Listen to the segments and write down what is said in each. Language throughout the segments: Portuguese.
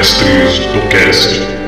Mestres do Cast.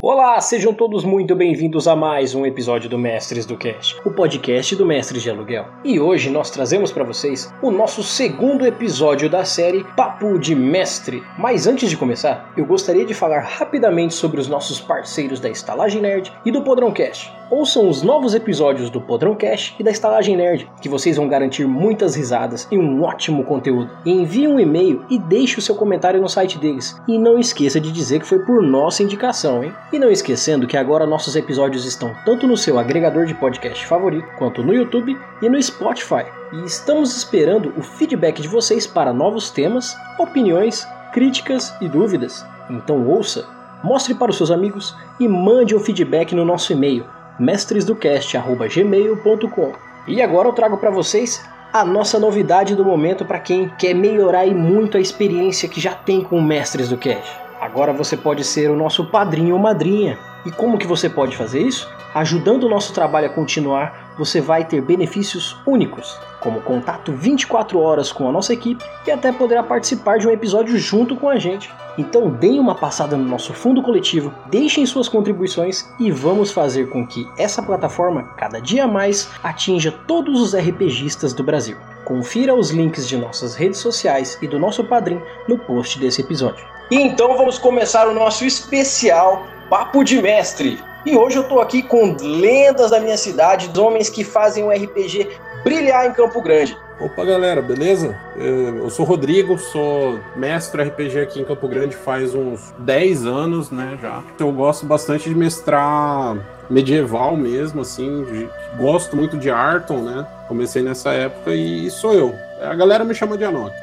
Olá, sejam todos muito bem-vindos a mais um episódio do Mestres do Cast, o podcast do Mestres de Aluguel. E hoje nós trazemos para vocês o nosso segundo episódio da série Papo de Mestre. Mas antes de começar, eu gostaria de falar rapidamente sobre os nossos parceiros da Estalagem Nerd e do Podrão Cast. Ouçam os novos episódios do Podrão Cash e da Estalagem Nerd, que vocês vão garantir muitas risadas e um ótimo conteúdo. envie um e-mail e deixe o seu comentário no site deles. E não esqueça de dizer que foi por nossa indicação, hein? E não esquecendo que agora nossos episódios estão tanto no seu agregador de podcast favorito, quanto no YouTube e no Spotify. E estamos esperando o feedback de vocês para novos temas, opiniões, críticas e dúvidas. Então ouça, mostre para os seus amigos e mande um feedback no nosso e-mail mestresdocast@gmail.com. E agora eu trago para vocês a nossa novidade do momento para quem quer melhorar e muito a experiência que já tem com Mestres do Cast. Agora você pode ser o nosso padrinho ou madrinha. E como que você pode fazer isso? Ajudando o nosso trabalho a continuar, você vai ter benefícios únicos, como contato 24 horas com a nossa equipe e até poderá participar de um episódio junto com a gente. Então deem uma passada no nosso fundo coletivo, deixem suas contribuições e vamos fazer com que essa plataforma cada dia mais atinja todos os RPGistas do Brasil. Confira os links de nossas redes sociais e do nosso padrinho no post desse episódio. E então vamos começar o nosso especial Papo de Mestre. E hoje eu tô aqui com lendas da minha cidade, homens que fazem o RPG brilhar em Campo Grande. Opa, galera, beleza? Eu sou Rodrigo, sou mestre RPG aqui em Campo Grande faz uns 10 anos, né, já. Eu gosto bastante de mestrar medieval mesmo, assim, gosto muito de Arton, né? Comecei nessa época e sou eu. A galera me chama de Anok.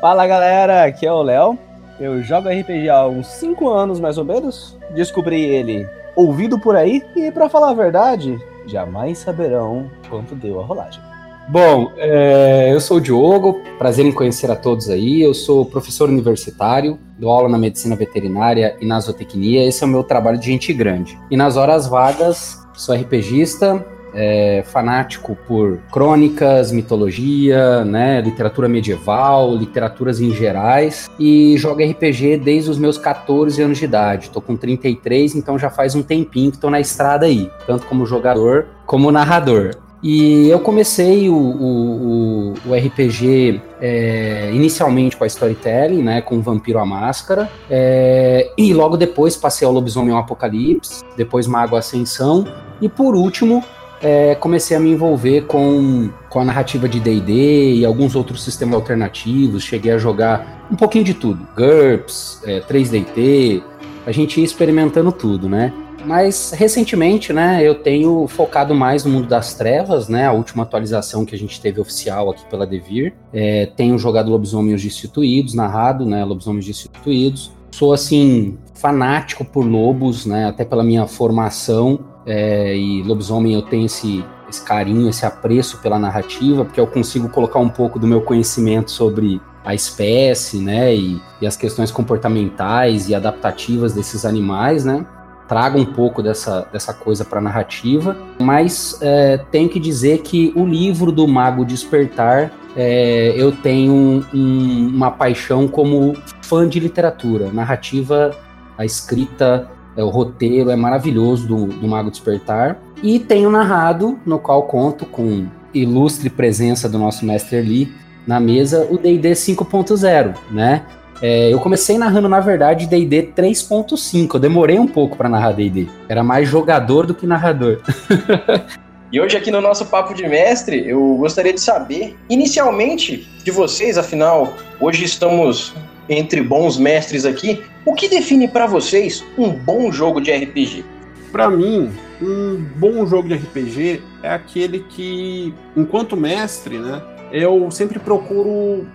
Fala, galera, aqui é o Léo. Eu jogo RPG há uns 5 anos, mais ou menos. Descobri ele ouvido por aí e, para falar a verdade, jamais saberão quanto deu a rolagem. Bom, é, eu sou o Diogo, prazer em conhecer a todos aí. Eu sou professor universitário, dou aula na medicina veterinária e na zootecnia. Esse é o meu trabalho de gente grande. E nas horas vagas, sou RPGista, é, fanático por crônicas, mitologia, né, literatura medieval, literaturas em gerais e jogo RPG desde os meus 14 anos de idade. Tô com 33, então já faz um tempinho que tô na estrada aí, tanto como jogador como narrador. E eu comecei o, o, o RPG é, inicialmente com a storytelling, né, com o Vampiro à Máscara, é, e logo depois passei ao Lobisomem ao Apocalipse, depois Mago Ascensão, e por último é, comecei a me envolver com, com a narrativa de D&D e alguns outros sistemas alternativos, cheguei a jogar um pouquinho de tudo, GURPS, é, 3DT, a gente ia experimentando tudo, né? Mas recentemente, né, eu tenho focado mais no mundo das trevas, né? A última atualização que a gente teve oficial aqui pela Devir. É, tenho jogado Lobisomens Destituídos, narrado, né? Lobisomens Destituídos. Sou, assim, fanático por lobos, né? Até pela minha formação. É, e lobisomem eu tenho esse, esse carinho, esse apreço pela narrativa, porque eu consigo colocar um pouco do meu conhecimento sobre a espécie, né, e, e as questões comportamentais e adaptativas desses animais, né, traga um pouco dessa, dessa coisa para a narrativa, mas é, tenho que dizer que o livro do Mago Despertar é, eu tenho um, um, uma paixão como fã de literatura, narrativa, a escrita é, o roteiro é maravilhoso do, do Mago Despertar. E tenho narrado, no qual conto com ilustre presença do nosso mestre Lee na mesa, o D&D 5.0, né? É, eu comecei narrando, na verdade, D&D 3.5. Eu demorei um pouco para narrar D&D. Era mais jogador do que narrador. E hoje aqui no nosso papo de mestre, eu gostaria de saber, inicialmente, de vocês, afinal, hoje estamos entre bons mestres aqui, o que define para vocês um bom jogo de RPG? Para mim, um bom jogo de RPG é aquele que, enquanto mestre, né, eu sempre procuro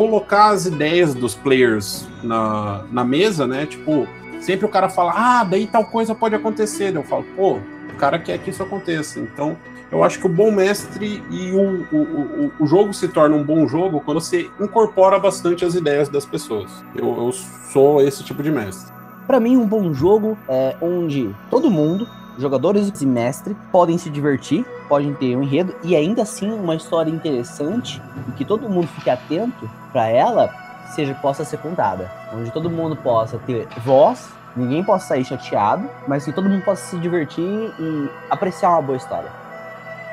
colocar as ideias dos players na, na mesa, né? Tipo, sempre o cara fala, ah, daí tal coisa pode acontecer. Eu falo, pô, o cara quer que isso aconteça. Então, eu acho que o bom mestre e o, o, o, o, jogo se torna um bom jogo quando você incorpora bastante as ideias das pessoas. Eu, eu sou esse tipo de mestre. Para mim, um bom jogo é onde todo mundo, jogadores e mestre, podem se divertir, podem ter um enredo e ainda assim uma história interessante e que todo mundo fique atento para ela seja possa ser contada, onde todo mundo possa ter voz, ninguém possa sair chateado, mas que todo mundo possa se divertir e apreciar uma boa história.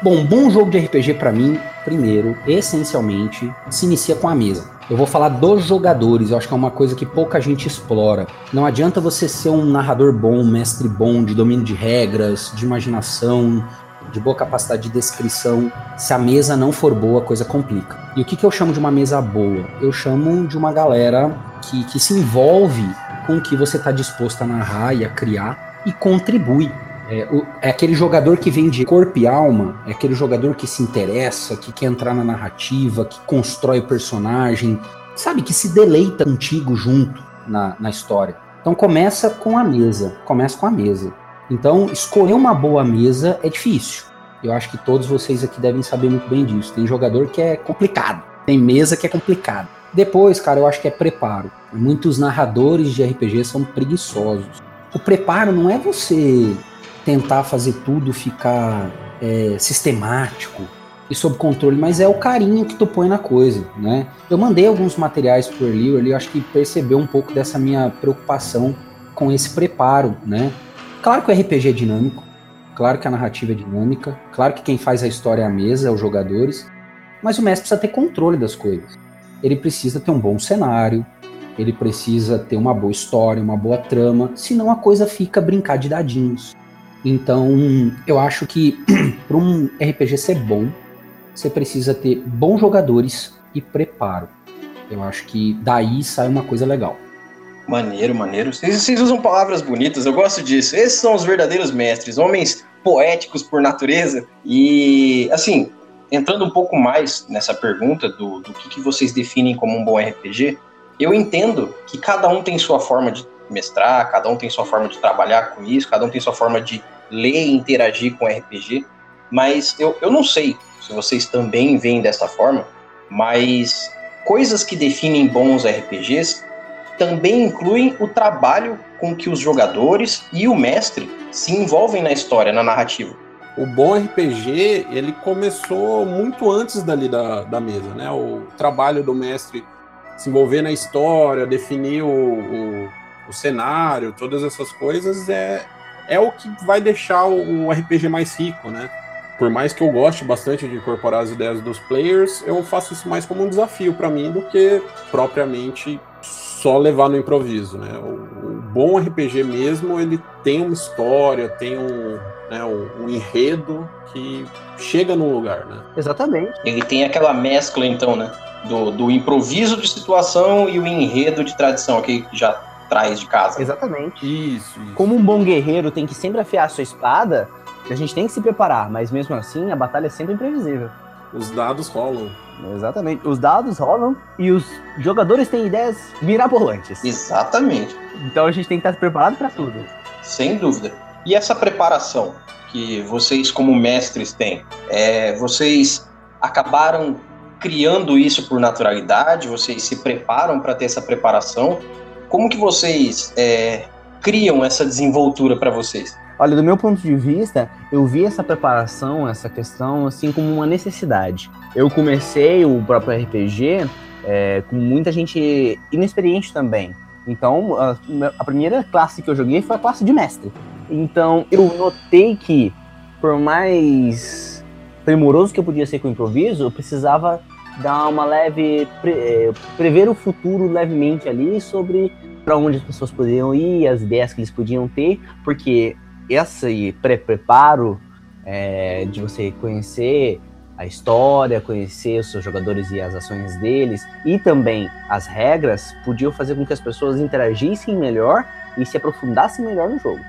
Bom, bom jogo de RPG para mim, primeiro, essencialmente, se inicia com a mesa. Eu vou falar dos jogadores, eu acho que é uma coisa que pouca gente explora. Não adianta você ser um narrador bom, um mestre bom, de domínio de regras, de imaginação, de boa capacidade de descrição. Se a mesa não for boa, a coisa complica. E o que, que eu chamo de uma mesa boa? Eu chamo de uma galera que, que se envolve com o que você está disposto a narrar e a criar e contribui. É, o, é, aquele jogador que vem de corpo e alma, é aquele jogador que se interessa, que quer entrar na narrativa, que constrói o personagem, sabe, que se deleita contigo junto na, na história. Então começa com a mesa, começa com a mesa. Então, escolher uma boa mesa é difícil. Eu acho que todos vocês aqui devem saber muito bem disso. Tem jogador que é complicado, tem mesa que é complicado. Depois, cara, eu acho que é preparo. Muitos narradores de RPG são preguiçosos. O preparo não é você tentar fazer tudo ficar é, sistemático e sob controle, mas é o carinho que tu põe na coisa, né? Eu mandei alguns materiais pro Erli, o Erli acho que percebeu um pouco dessa minha preocupação com esse preparo, né? Claro que o RPG é dinâmico, claro que a narrativa é dinâmica, claro que quem faz a história é a mesa, é os jogadores, mas o mestre precisa ter controle das coisas. Ele precisa ter um bom cenário, ele precisa ter uma boa história, uma boa trama, senão a coisa fica brincar de dadinhos. Então, eu acho que para um RPG ser bom, você precisa ter bons jogadores e preparo. Eu acho que daí sai uma coisa legal. Maneiro, maneiro. Vocês, usam palavras bonitas, eu gosto disso. Esses são os verdadeiros mestres, homens poéticos por natureza. E, assim, entrando um pouco mais nessa pergunta do, do que, que vocês definem como um bom RPG, eu entendo que cada um tem sua forma de mestrar, cada um tem sua forma de trabalhar com isso, cada um tem sua forma de ler e interagir com RPG, mas eu, eu não sei se vocês também veem dessa forma, mas coisas que definem bons RPGs também incluem o trabalho com que os jogadores e o mestre se envolvem na história, na narrativa. O bom RPG, ele começou muito antes dali da, da mesa, né? O trabalho do mestre se envolver na história, definir o, o, o cenário, todas essas coisas, é, é o que vai deixar o, RPG mais rico, né? Por mais que eu goste bastante de incorporar as ideias dos players, eu faço isso mais como um desafio para mim do que propriamente só levar no improviso, né? O, o, bom RPG mesmo, ele tem uma história, tem um, né, um, um, enredo que chega num lugar, né? Exatamente. Ele tem aquela mescla, então, né? Do, do improviso de situação e o enredo de tradição, que já traz de casa. Exatamente. Isso, isso. Como um bom guerreiro tem que sempre afiar a sua espada, a gente tem que se preparar, mas mesmo assim a batalha é sempre imprevisível. Os dados rolam. Exatamente. Os dados rolam e os jogadores têm ideias mirabolantes. Exatamente. Então a gente tem que estar preparado para tudo. Sem dúvida. E essa preparação que vocês, como mestres, têm? É, vocês acabaram criando isso por naturalidade? Vocês se preparam para ter essa preparação? Como que vocês é, criam essa desenvoltura para vocês? Olha, do meu ponto de vista, eu vi essa preparação, essa questão, assim, como uma necessidade. Eu comecei o próprio RPG é, com muita gente inexperiente também. Então, a, a, primeira classe que eu joguei foi a classe de mestre. Então, eu notei que, por mais primoroso que eu podia ser com o improviso, eu precisava dar uma leve. Pre, é, prever o futuro levemente ali sobre para onde as pessoas poderiam ir, as ideias que eles podiam ter, porque esse pré-preparo é, de você conhecer a história, conhecer os seus jogadores e as ações deles, e também as regras, podiam fazer com que as pessoas interagissem melhor e se aprofundassem melhor no jogo.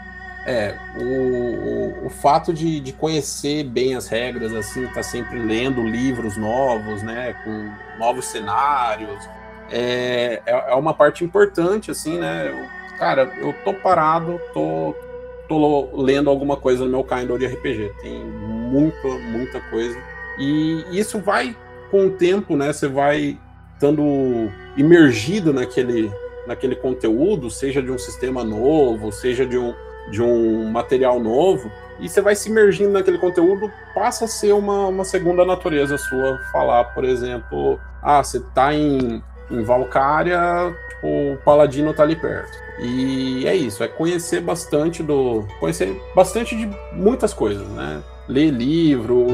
É, o, o, o fato de, de conhecer bem as regras, assim, tá sempre lendo livros novos, né, com novos cenários, é, é, é uma parte importante, assim, né, eu, cara, eu tô parado, tô, tô lendo alguma coisa no meu Kindle de RPG. Tem muita, muita coisa. E isso vai, com o tempo, né? Você vai estando imergido naquele, naquele conteúdo, seja de um sistema novo, seja de um, de um material novo, e você vai se imergindo naquele conteúdo, passa a ser uma, uma segunda natureza sua falar, por exemplo, ah, você está em Em Valkyria, tipo, o Paladino tá ali perto. E é isso, é conhecer bastante do. Conhecer bastante de muitas coisas, né? Ler livro,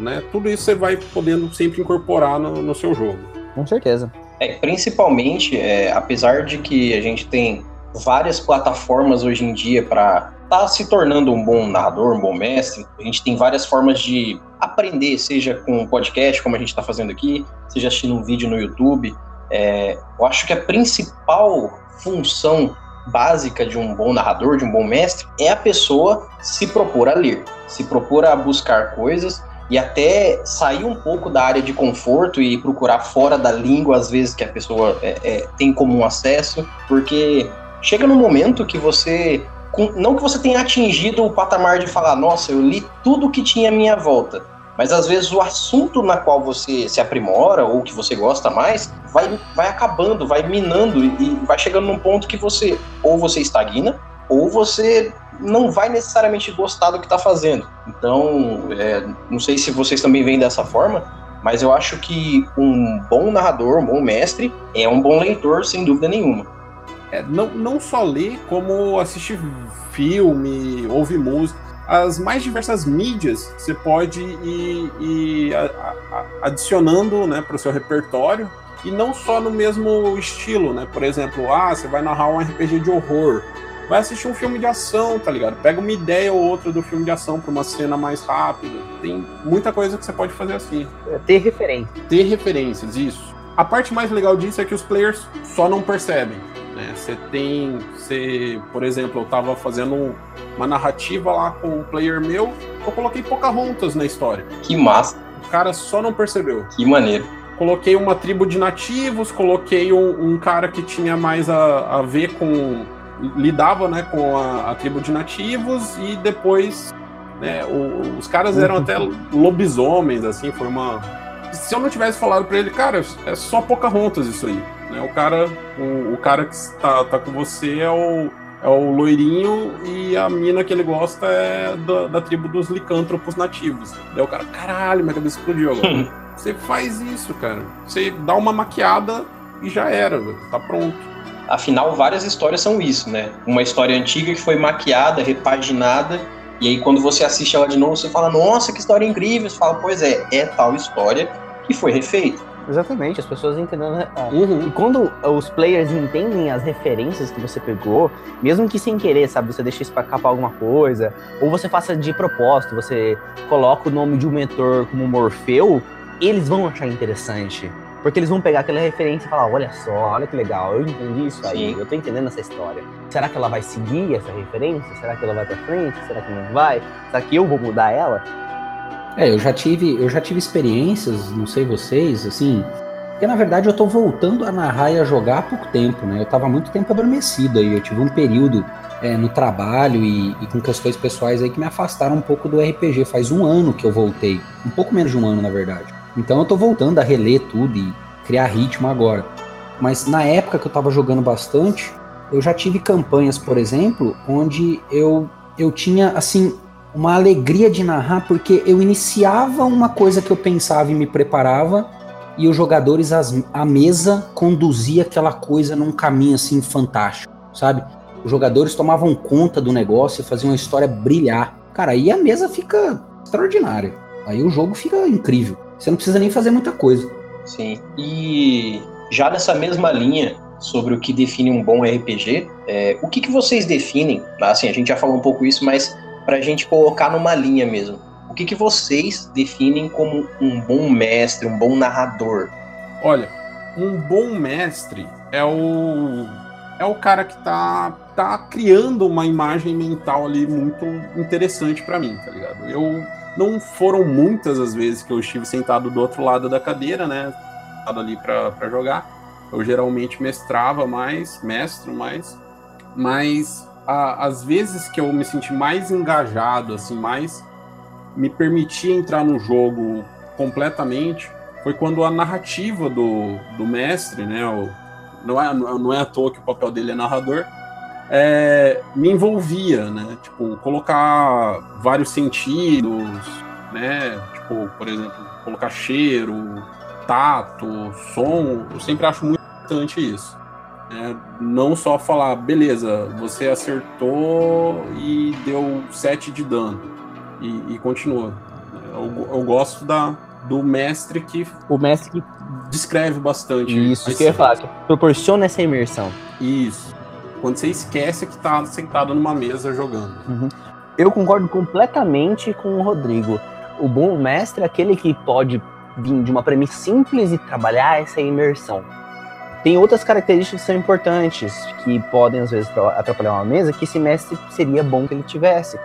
né? Tudo isso você vai podendo sempre incorporar no, no seu jogo. Com certeza. É, principalmente, é, apesar de que a gente tem várias plataformas hoje em dia para estar tá se tornando um bom narrador, um bom mestre, a gente tem várias formas de aprender, seja com podcast, como a gente está fazendo aqui, seja assistindo um vídeo no YouTube. É, eu acho que a principal função básica de um bom narrador, de um bom mestre, é a pessoa se propor a ler, se propor a buscar coisas e até sair um pouco da área de conforto e procurar fora da língua, às vezes, que a pessoa é, é, tem comum acesso, porque chega no momento que você. Não que você tenha atingido o patamar de falar, nossa, eu li tudo que tinha à minha volta. Mas às vezes o assunto na qual você se aprimora ou que você gosta mais vai, vai acabando, vai minando e vai chegando num ponto que você ou você estagna ou você não vai necessariamente gostar do que está fazendo. Então, é, não sei se vocês também veem dessa forma, mas eu acho que um bom narrador, um bom mestre, é um bom leitor, sem dúvida nenhuma. É, não, não só ler, como assistir filme, ouvir música. As mais diversas mídias você pode ir, ir adicionando né, para o seu repertório e não só no mesmo estilo, né? Por exemplo, ah, você vai narrar um RPG de horror vai assistir um filme de ação, tá ligado? Pega uma ideia ou outra do filme de ação pra uma cena mais rápida. Tem muita coisa que você pode fazer assim. É ter referência. Ter referências, isso. A parte mais legal disso é que os players só não percebem. Você tem. Você, por exemplo, eu tava fazendo uma narrativa lá com um player meu, eu coloquei Pocahontas na história. Que massa. O cara só não percebeu. Que maneiro coloquei uma tribo de nativos, coloquei um, um cara que tinha mais a, a ver com lidava né, com a, a, tribo de nativos e depois né, o, os caras eram até lobisomens, assim, foi uma. Se eu não tivesse falado para ele, cara, é só Pocahontas isso aí. Né? O cara, o, o cara que está tá com você é o, é o loirinho e a mina que ele gosta é da, da tribo dos licântropos nativos. Daí o cara, caralho, minha cabeça explodiu agora. Você faz isso, cara. Você dá uma maquiada e já era, tá pronto. Afinal, várias histórias são isso, né? Uma história antiga que foi maquiada, repaginada, e aí quando você assiste ela de novo, você fala, nossa, que história incrível. Você fala, pois é, é tal história que foi refeita. Exatamente, as pessoas entendendo. Né? Uhum. E quando os players entendem as referências que você pegou, mesmo que sem querer, sabe, você deixa escapar alguma coisa, ou você faça de propósito, você coloca o nome de um mentor como Morfeu, eles vão achar interessante. Porque eles vão pegar aquela referência e falar: olha só, olha que legal, eu entendi isso aí, Sim. eu tô entendendo essa história. Será que ela vai seguir essa referência? Será que ela vai pra frente? Será que não vai? Será que eu vou mudar ela? É, eu já tive, eu já tive experiências, não sei vocês, assim, porque na verdade eu tô voltando a narrar e a jogar há pouco tempo, né? Eu tava muito tempo adormecido aí, eu tive um período é, no trabalho e, e, com questões pessoais aí que me afastaram um pouco do RPG. Faz um ano que eu voltei, um pouco menos de um ano na verdade. Então eu tô voltando a reler tudo e criar ritmo agora. Mas na época que eu tava jogando bastante, eu já tive campanhas, por exemplo, onde eu, eu tinha, assim, uma alegria de narrar, porque eu iniciava uma coisa que eu pensava e me preparava, e os jogadores, as, a mesa, conduzia aquela coisa num caminho, assim, fantástico, sabe? Os jogadores tomavam conta do negócio e faziam a história brilhar. Cara, aí a mesa fica extraordinária. Aí o jogo fica incrível. Você não precisa nem fazer muita coisa. Sim. E já nessa mesma linha sobre o que define um bom RPG, é, o que, que vocês definem? Assim, a gente já falou um pouco isso, mas para a gente colocar numa linha mesmo. O que, que vocês definem como um bom mestre, um bom narrador? Olha, um bom mestre é o é o cara que tá tá criando uma imagem mental ali muito interessante para mim, tá ligado? Eu não foram muitas as vezes que eu estive sentado do outro lado da cadeira, né? Sentado ali para jogar. Eu geralmente mestrava mais, mestro mais, mas a, as vezes que eu me senti mais engajado, assim, mais me permitia entrar no jogo completamente, foi quando a narrativa do, do mestre, né? O, não, é, não é à toa que o papel dele é narrador, é, me envolvia, né? Tipo, colocar vários sentidos, né? Tipo, por exemplo, colocar cheiro, tato, som. Eu sempre acho muito importante isso. É, não só falar, beleza, você acertou e deu 7 de dano e, e continua. Eu, eu, gosto da, do mestre que. O mestre que descreve bastante. Isso, isso que eu ia falar, que proporciona essa imersão. Isso. Quando você esquece que tá sentado numa mesa jogando. Uhum. Eu concordo completamente com o Rodrigo. O bom mestre é aquele que pode vir de uma premissa simples e trabalhar essa imersão. Tem outras características que são importantes, que podem às vezes atrapalhar uma mesa, que esse mestre seria bom que ele tivesse,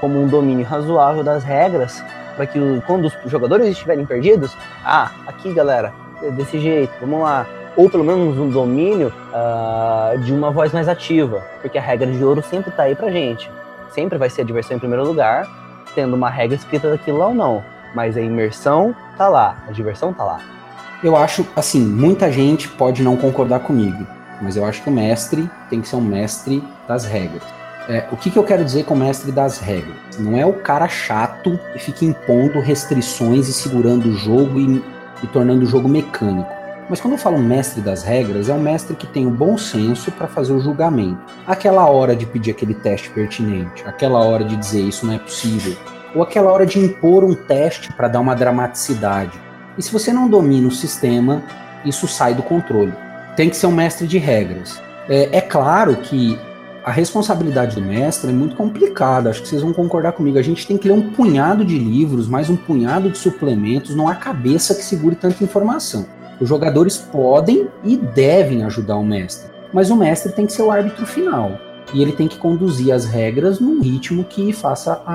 como um domínio razoável das regras, para que quando os jogadores estiverem perdidos, ah, aqui galera, desse jeito, vamos lá. Ou pelo menos um domínio uh, de uma voz mais ativa, porque a regra de ouro sempre está aí pra gente. Sempre vai ser a diversão em primeiro lugar, tendo uma regra escrita daquilo lá ou não. Mas a imersão tá lá, a diversão tá lá. Eu acho, assim, muita gente pode não concordar comigo, mas eu acho que o mestre tem que ser um mestre das regras. É, o que, que eu quero dizer com o mestre das regras? Não é o cara chato que fica impondo restrições e segurando o jogo e, e tornando o jogo mecânico. Mas quando eu falo mestre das regras, é um mestre que tem o bom senso para fazer o julgamento. Aquela hora de pedir aquele teste pertinente, aquela hora de dizer isso não é possível, ou aquela hora de impor um teste para dar uma dramaticidade. E se você não domina o sistema, isso sai do controle. Tem que ser um mestre de regras. É, é claro que a responsabilidade do mestre é muito complicada, acho que vocês vão concordar comigo. A gente tem que ler um punhado de livros, mais um punhado de suplementos, não há cabeça que segure tanta informação. Os jogadores podem e devem ajudar o mestre, mas o mestre tem que ser o árbitro final. E ele tem que conduzir as regras num ritmo que faça a,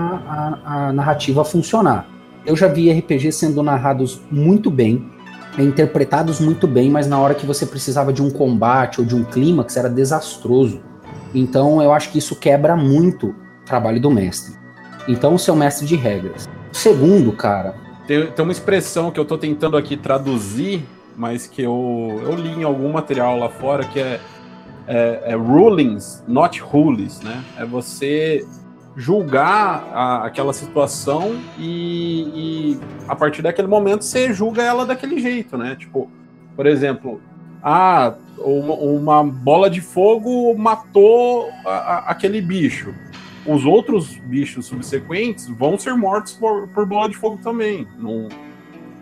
a, a narrativa funcionar. Eu já vi RPGs sendo narrados muito bem, interpretados muito bem, mas na hora que você precisava de um combate ou de um clímax era desastroso. Então eu acho que isso quebra muito o trabalho do mestre. Então, o seu mestre de regras. Segundo, cara. Tem, tem uma expressão que eu estou tentando aqui traduzir, mas que eu, eu li em algum material lá fora, que é, é, é rulings, not rules, né? É você julgar a, aquela situação e, e, a partir daquele momento você julga ela daquele jeito, né? Tipo, por exemplo, ah, uma, uma bola de fogo matou a, a, aquele bicho. Os outros bichos subsequentes vão ser mortos por, por bola de fogo também. Não,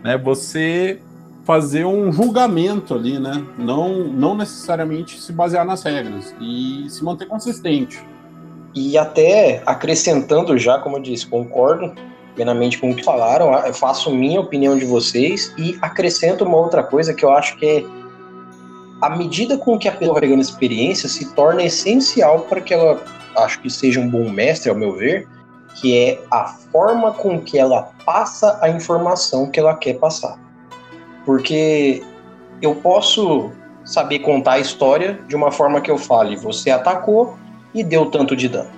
né? Você fazer um julgamento ali, né? Não, não necessariamente se basear nas regras e se manter consistente. E até acrescentando já, como eu disse, concordo plenamente com o que falaram, faço minha opinião de vocês e acrescento uma outra coisa que eu acho que é a medida com que a pessoa vai experiência se torna essencial para que ela, acho que seja um bom mestre, ao meu ver, que é a forma com que ela passa a informação que ela quer passar. Porque eu posso saber contar a história de uma forma que eu fale, você atacou, e deu tanto de dano.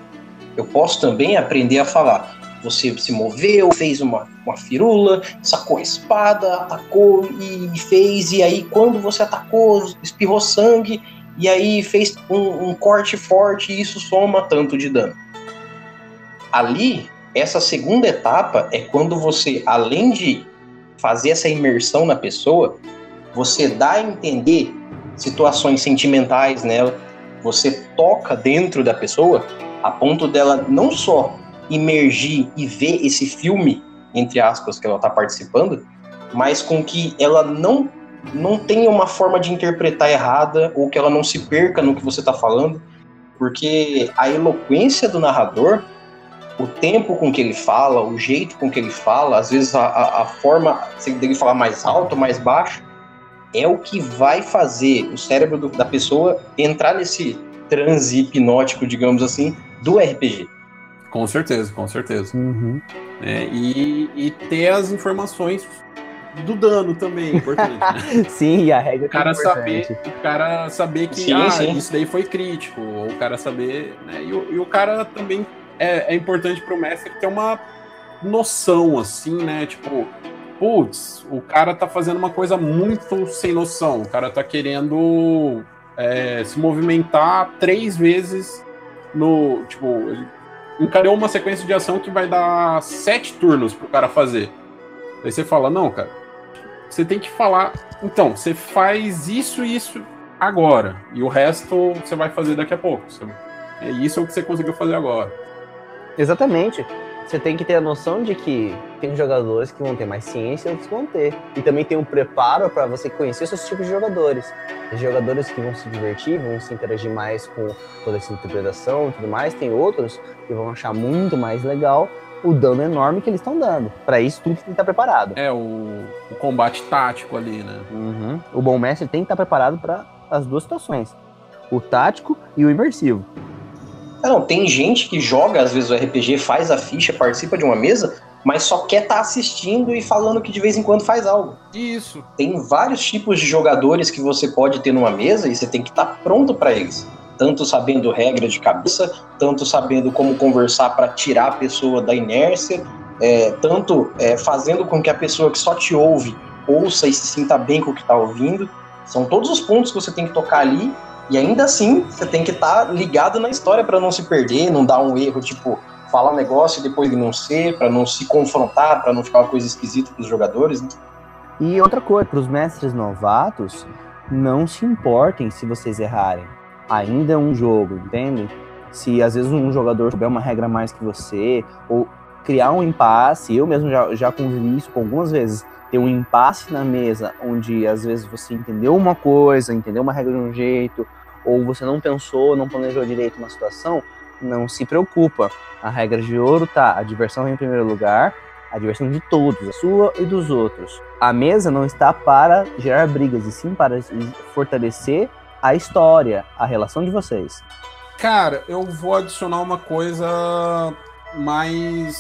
Eu posso também aprender a falar. Você se moveu, fez uma, uma firula, sacou a espada, atacou e fez, e aí quando você atacou, espirrou sangue, e aí fez um, um corte forte e isso soma tanto de dano. Ali, essa segunda etapa é quando você, além de fazer essa imersão na pessoa, você dá a entender situações sentimentais nela, você toca dentro da pessoa a ponto dela não só imergir e ver esse filme, entre aspas, que ela está participando, mas com que ela não, não tenha uma forma de interpretar errada ou que ela não se perca no que você está falando, porque a eloquência do narrador, o tempo com que ele fala, o jeito com que ele fala, às vezes a, a, a forma dele falar mais alto, mais baixo, é o que vai fazer o cérebro do, da pessoa entrar nesse transe hipnótico, digamos assim, do RPG. Com certeza, com certeza. Uhum. É, e, e ter as informações do dano também é importante. Né? sim, a regra o cara é saber O cara saber que sim, ah, sim. isso daí foi crítico, ou o cara saber. Né? E, o, e o cara também é, é importante pro mestre ter uma noção, assim, né? Tipo, putz, o cara tá fazendo uma coisa muito sem noção. O cara tá querendo é, se movimentar três vezes no. Tipo, ele encarou uma sequência de ação que vai dar sete turnos pro cara fazer. Aí você fala, não, cara, você tem que falar. Então, você faz isso e isso agora. E o resto você vai fazer daqui a pouco. É isso o que você conseguiu fazer agora. Exatamente. Você tem que ter a noção de que tem jogadores que vão ter mais ciência e outros vão ter. E também tem um preparo para você conhecer seus tipos de jogadores. Tem jogadores que vão se divertir, vão se interagir mais com toda essa interpretação e tudo mais. Tem outros que vão achar muito mais legal o dano enorme que eles estão dando. Para isso, tudo tem que estar preparado. É o, o combate tático ali, né? Uhum. O bom mestre tem que estar preparado para as duas situações: o tático e o imersivo. Ah, Não, tem gente que joga, às vezes, o RPG, faz a ficha, participa de uma mesa, mas só quer estar assistindo e falando que de vez em quando faz algo. Isso. Tem vários tipos de jogadores que você pode ter numa mesa e você tem que estar pronto para eles. Tanto sabendo regra de cabeça, tanto sabendo como conversar para tirar a pessoa da inércia, é, tanto é, fazendo com que a pessoa que só te ouve ouça e se sinta bem com o que está ouvindo. São todos os pontos que você tem que tocar ali e ainda assim você tem que estar ligado na história para não se perder, não dar um erro tipo falar um negócio e depois de não ser, para não se confrontar, para não ficar uma coisa esquisita para os jogadores. Né? E outra coisa, para os mestres novatos, não se importem se vocês errarem. Ainda é um jogo, entende? Se às vezes um jogador souber uma regra mais que você, ou criar um impasse, eu mesmo já, já convivi isso com algumas vezes, ter um impasse na mesa, onde às vezes você entendeu uma coisa, entendeu uma regra de um jeito, ou você não pensou, não planejou direito uma situação, não se preocupa. A regra de ouro tá, a diversão vem em primeiro lugar, a diversão de todos, a sua e dos outros. A mesa não está para gerar brigas, e sim para fortalecer a história, a relação de vocês. Cara, eu vou adicionar uma coisa mais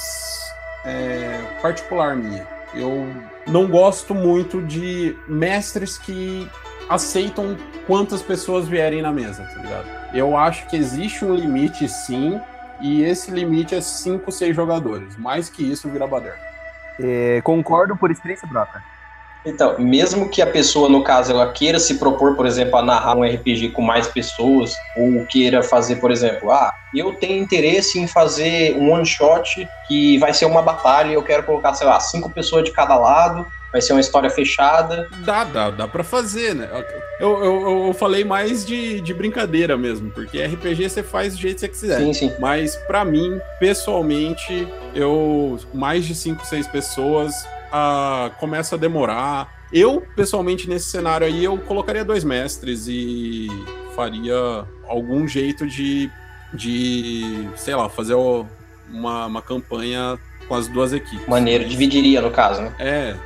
é, particular minha. Eu não gosto muito de mestres que aceitam quantas pessoas vierem na mesa, tá ligado? Eu acho que existe um limite, sim, e esse limite é 5, 6 jogadores. Mais que isso, vira baderna. É, concordo por experiência própria. Então, mesmo que a pessoa, no caso, ela queira se propor, por exemplo, a narrar um RPG com mais pessoas, ou queira fazer, por exemplo, ah, eu tenho interesse em fazer um one shot que vai ser uma batalha, eu quero colocar, sei lá, cinco pessoas de cada lado, vai ser uma história fechada. Dá, dá, dá pra fazer, né? Eu, eu, eu falei mais de, de brincadeira mesmo, porque RPG você faz do jeito que você quiser. Sim, sim. Mas pra mim, pessoalmente, eu mais de 5, 6 pessoas ah, começa a demorar. Eu, pessoalmente, nesse cenário aí, eu colocaria dois mestres e faria algum jeito de, de sei lá, fazer o- uma, uma campanha com as duas equipes. Maneiro, dividiria no caso, né? É,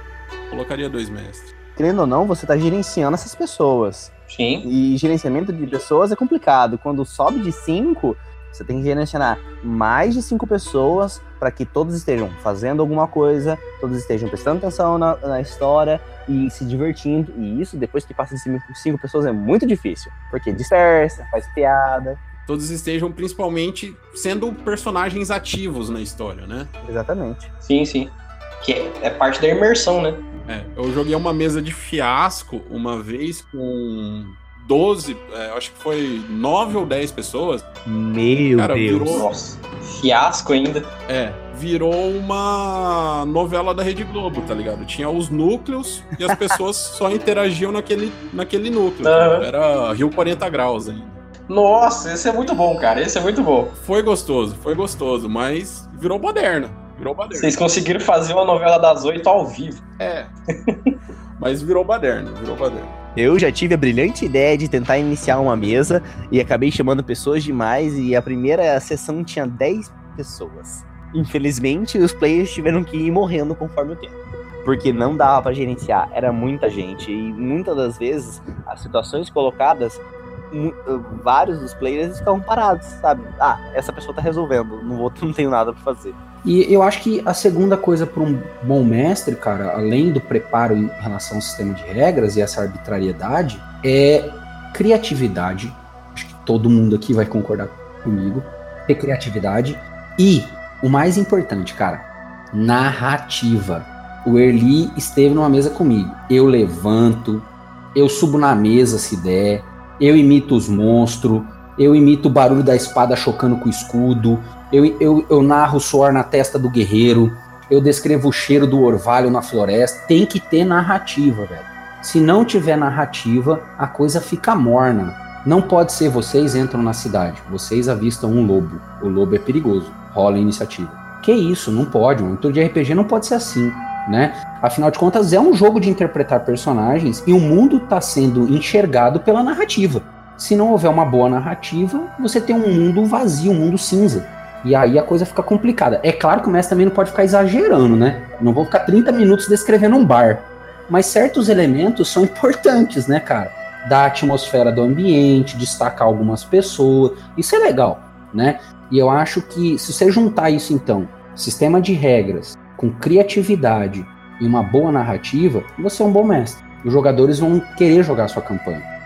colocaria dois mestres. Querendo ou não, você está gerenciando essas pessoas. Sim. E gerenciamento de pessoas é complicado. Quando sobe de cinco, você tem que gerenciar mais de cinco pessoas para que todos estejam fazendo alguma coisa, todos estejam prestando atenção na, na história e se divertindo. E isso, depois que passa de cinco, cinco pessoas, é muito difícil. Porque dispersa, faz piada. Todos estejam principalmente sendo personagens ativos na história, né? Exatamente. Sim, sim. Que é, é parte da imersão, né? É, eu joguei uma mesa de fiasco uma vez com 12, é, acho que foi 9 ou 10 pessoas. Meu Cara, Deus. virou- Nossa. Fiasco ainda. É, virou uma novela da Rede Globo, tá ligado? Tinha os núcleos e as pessoas só interagiam naquele, naquele núcleo. ligado? Era Rio 40 graus ainda. Nossa, esse é muito bom, cara. Esse é muito bom. Foi gostoso, foi gostoso, mas virou moderna. Virou baderna. Vocês conseguiram fazer uma novela das oito ao vivo. É. mas virou baderna, virou baderna. Eu já tive a brilhante ideia de tentar iniciar uma mesa e acabei chamando pessoas demais e a primeira sessão tinha 10 pessoas. Infelizmente, os players tiveram que ir morrendo conforme o tempo. Porque não dava pra gerenciar, era muita gente e muitas das vezes as situações colocadas, uh, vários dos players ficavam parados, sabe? Ah, essa pessoa tá resolvendo, no outro não tenho nada pra fazer. E eu acho que a segunda coisa para um bom mestre, cara, além do preparo em relação ao sistema de regras e essa arbitrariedade, é criatividade. Acho que todo mundo aqui vai concordar comigo. Ter criatividade. E, o mais importante, cara, narrativa. O Erli esteve numa mesa comigo. Eu levanto, eu subo na mesa se der, eu imito os monstros, eu imito o barulho da espada chocando com o escudo, eu, eu, eu narro o suor na testa do guerreiro, eu descrevo o cheiro do orvalho na floresta. Tem que ter narrativa, velho. Se não tiver narrativa, a coisa fica morna. Não pode ser vocês entram na cidade, vocês avistam um lobo. O lobo é perigoso. Rola a iniciativa. Que isso, não pode. Um entorno de RPG não pode ser assim, né? Afinal de contas, é um jogo de interpretar personagens e o mundo está sendo enxergado pela narrativa. Se não houver uma boa narrativa, você tem um mundo vazio, um mundo cinza. E aí a coisa fica complicada. É claro que o mestre também não pode ficar exagerando, né? Não vou ficar 30 minutos descrevendo um bar. Mas certos elementos são importantes, né, cara? Da atmosfera do ambiente, destacar algumas pessoas. Isso é legal, né? E eu acho que se você juntar isso então, sistema de regras, com criatividade e uma boa narrativa, você é um bom mestre. Os jogadores vão querer jogar sua campanha.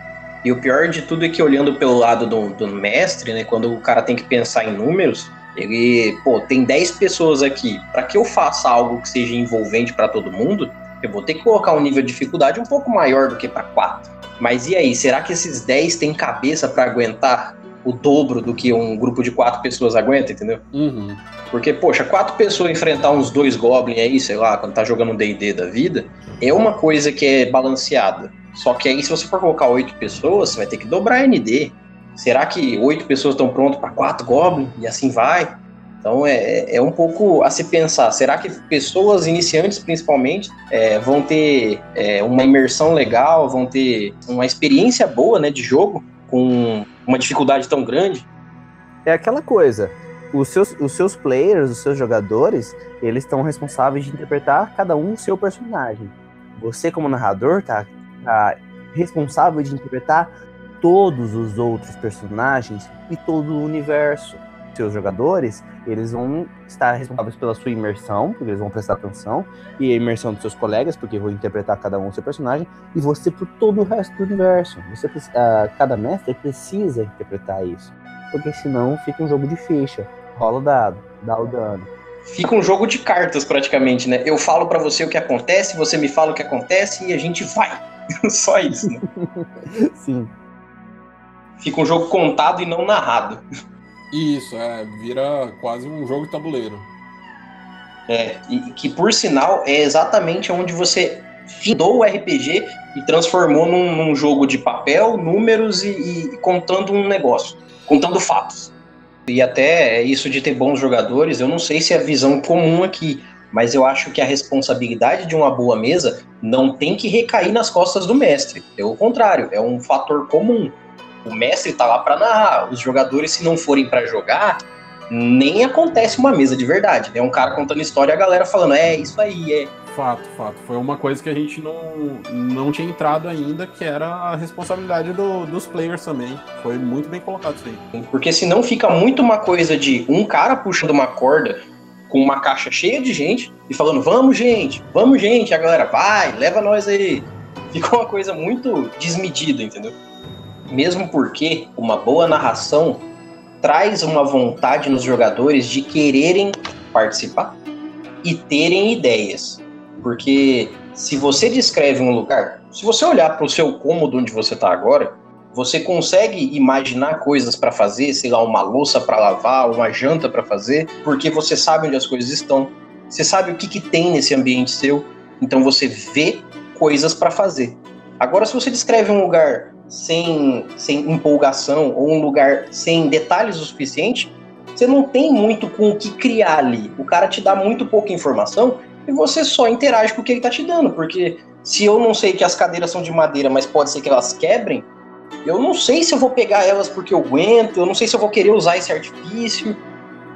E o pior de tudo é que olhando pelo lado do, do mestre, né, quando o cara tem que pensar em números, ele, pô, tem 10 pessoas aqui. Para que eu faça algo que seja envolvente para todo mundo, eu vou ter que colocar um nível de dificuldade um pouco maior do que para 4. Mas e aí, será que esses 10 têm cabeça para aguentar o dobro do que um grupo de quatro pessoas aguenta, entendeu? Uhum. Porque, poxa, quatro pessoas enfrentar uns dois goblins aí, sei lá, quando tá jogando um D&D da vida, é uma coisa que é balanceada. Só que aí, se você for colocar oito pessoas, você vai ter que dobrar a ND. Será que oito pessoas estão prontas para quatro goblins? E assim vai? Então é, é um pouco a se pensar. Será que pessoas iniciantes, principalmente, é, vão ter é, uma imersão legal, vão ter uma experiência boa né, de jogo com uma dificuldade tão grande? É aquela coisa. Os seus, os seus players, os seus jogadores, eles estão responsáveis de interpretar cada um o seu personagem. Você, como narrador, tá, responsável de interpretar todos os outros personagens e todo o universo. Seus jogadores, eles vão estar responsáveis pela sua imersão, porque eles vão prestar atenção, e a imersão dos seus colegas, porque vão interpretar cada um o seu personagem, e você por todo o resto do universo. Você, uh, cada mestre precisa interpretar isso, porque senão fica um jogo de ficha. Rola o dado, dá o dano. Fica um jogo de cartas praticamente, né? Eu falo para você o que acontece, você me fala o que acontece e a gente vai. Só isso, né? Sim fica um jogo contado e não narrado. Isso, é, vira quase um jogo de tabuleiro. É, e que por sinal é exatamente onde você findou o RPG e transformou num, num jogo de papel, números e, e, contando um negócio, contando fatos. E até isso de ter bons jogadores, eu não sei se é a visão comum aqui, mas eu acho que a responsabilidade de uma boa mesa não tem que recair nas costas do mestre. Pelo contrário, é um fator comum. O mestre tá lá para narrar. Os jogadores, se não forem para jogar, nem acontece uma mesa de verdade. É né? um cara contando história e a galera falando, é isso aí, é. Fato, fato. Foi uma coisa que a gente não, não tinha entrado ainda, que era a responsabilidade do, dos players também. Foi muito bem colocado isso aí. Porque senão fica muito uma coisa de um cara puxando uma corda com uma caixa cheia de gente e falando, vamos, gente, vamos, gente. A galera, vai, leva nós aí. Fica uma coisa muito desmedida, entendeu? mesmo porque uma boa narração traz uma vontade nos jogadores de quererem participar e terem ideias. Porque se você descreve um lugar, se você olhar para o seu cômodo onde você está agora, você consegue imaginar coisas para fazer, sei lá, uma louça para lavar, uma janta para fazer, porque você sabe onde as coisas estão, você sabe o que, que tem nesse ambiente seu, então você vê coisas para fazer. Agora, se você descreve um lugar sem, sem empolgação ou um lugar sem detalhes o suficiente, você não tem muito com o que criar ali. O cara te dá muito pouca informação e você só interage com o que ele tá te dando, porque se eu não sei que as cadeiras são de madeira, mas pode ser que elas quebrem, eu não sei se eu vou pegar elas porque eu aguento, eu não sei se eu vou querer usar esse artifício.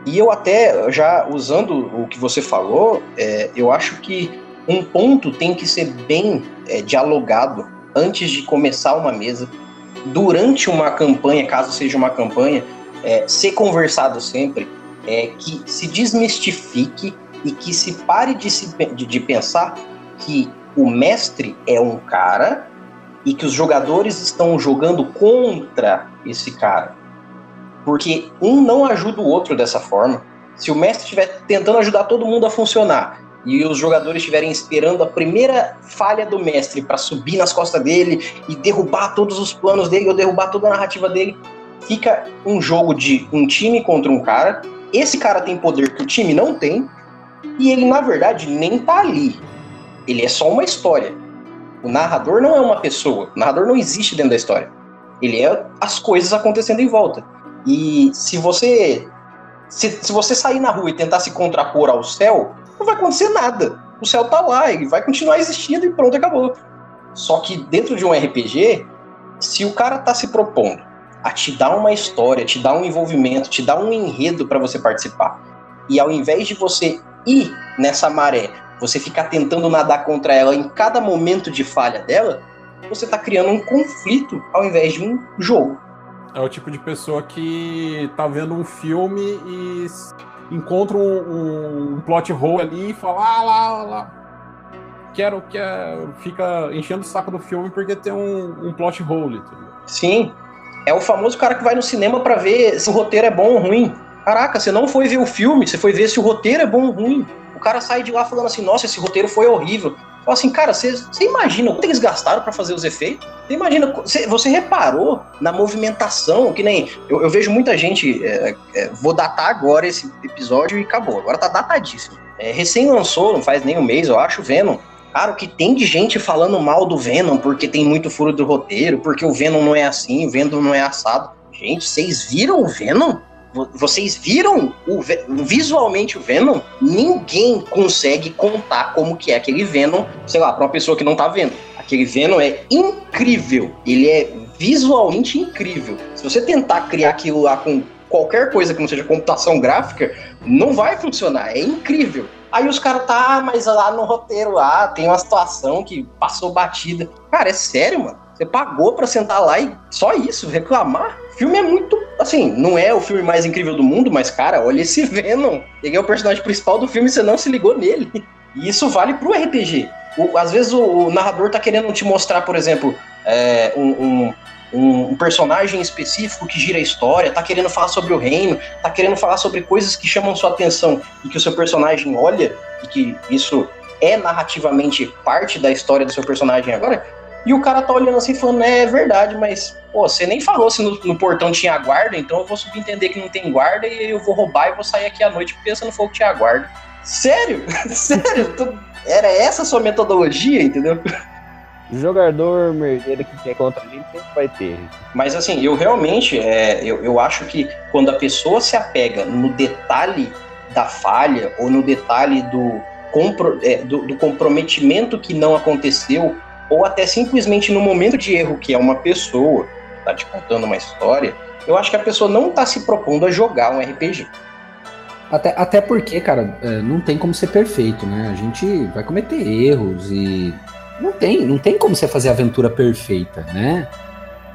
E eu até, já usando o que você falou, é, eu acho que um ponto tem que ser bem é, dialogado antes de começar uma mesa, durante uma campanha, caso seja uma campanha, é, ser conversado sempre, é, que se desmistifique e que se pare de, se, de, de pensar que o mestre é um cara e que os jogadores estão jogando contra esse cara. Porque um não ajuda o outro dessa forma. Se o mestre estiver tentando ajudar todo mundo a funcionar e os jogadores estiverem esperando a primeira falha do mestre para subir nas costas dele e derrubar todos os planos dele ou derrubar toda a narrativa dele, fica um jogo de um time contra um cara. Esse cara tem poder que o time não tem e ele na verdade nem tá ali. Ele é só uma história. O narrador não é uma pessoa. O narrador não existe dentro da história. Ele é as coisas acontecendo em volta. E se você se, se você sair na rua e tentar se contrapor ao céu, não vai acontecer nada. O céu tá lá, ele vai continuar existindo e pronto, acabou. Só que dentro de um RPG, se o cara tá se propondo a te dar uma história, te dar um envolvimento, te dar um enredo para você participar, e ao invés de você ir nessa maré, você ficar tentando nadar contra ela em cada momento de falha dela, você tá criando um conflito ao invés de um jogo. É o tipo de pessoa que tá vendo um filme e encontra um, um plot hole ali e fala, ah lá, lá, quero, quero, fica enchendo o saco do filme porque tem um, um plot hole. Entendeu? Sim, é o famoso cara que vai no cinema para ver se o roteiro é bom ou ruim. Caraca, você não foi ver o filme, você foi ver se o roteiro é bom ou ruim. Cara sai de lá falando assim, nossa, esse roteiro foi horrível. Fala assim, cara, você, imagina quanto eles gastaram para fazer os efeitos? Você imagina, você, você, reparou na movimentação, que nem. Eu, eu vejo muita gente. É, é, vou datar agora esse episódio e acabou. Agora tá datadíssimo. É, recém lançou, não faz nem um mês, eu acho, Venom. Cara, o que tem de gente falando mal do Venom porque tem muito furo do roteiro, porque o Venom não é assim, o Venom não é assado. Gente, vocês viram o Venom? Vocês viram o, visualmente o Venom? Ninguém consegue contar como que é aquele Venom, sei lá, para uma pessoa que não tá vendo. Aquele Venom é incrível. Ele é visualmente incrível. Se você tentar criar aquilo lá com qualquer coisa que não seja computação gráfica, não vai funcionar. É incrível. Aí os caras tá, ah, mas lá no roteiro lá tem uma situação que passou batida. Cara, é sério, mano. Você pagou para sentar lá e só isso, reclamar. O filme é muito. Assim, não é o filme mais incrível do mundo, mas, cara, olha esse Venom. Ele é o personagem principal do filme e você não se ligou nele. E isso vale pro RPG. O, às vezes o, o, narrador tá querendo te mostrar, por exemplo, é, um, um, um, personagem específico que gira a história, tá querendo falar sobre o reino, tá querendo falar sobre coisas que chamam sua atenção e que o seu personagem olha, e que isso é narrativamente parte da história do seu personagem agora, e o cara tá olhando assim falando, é, é verdade, mas, pô, você nem falou se no, no, portão tinha guarda, então eu vou subentender que não tem guarda e eu vou roubar e vou sair aqui à noite porque você não falou que tinha guarda. Sério? Sério? Era essa a sua metodologia, entendeu? Jogador merdeiro que quer contra a gente sempre vai ter. Mas assim, eu realmente, é, eu, eu acho que quando a pessoa se apega no detalhe da falha ou no detalhe do, compro, é, do, do comprometimento que não aconteceu ou até simplesmente no momento de erro, que é uma pessoa tá te contando uma história, eu acho que a pessoa não tá se propondo a jogar um RPG. Até, até porque, cara, é, não tem como ser perfeito, né? A gente vai cometer erros e não tem, não tem como você fazer aventura perfeita, né?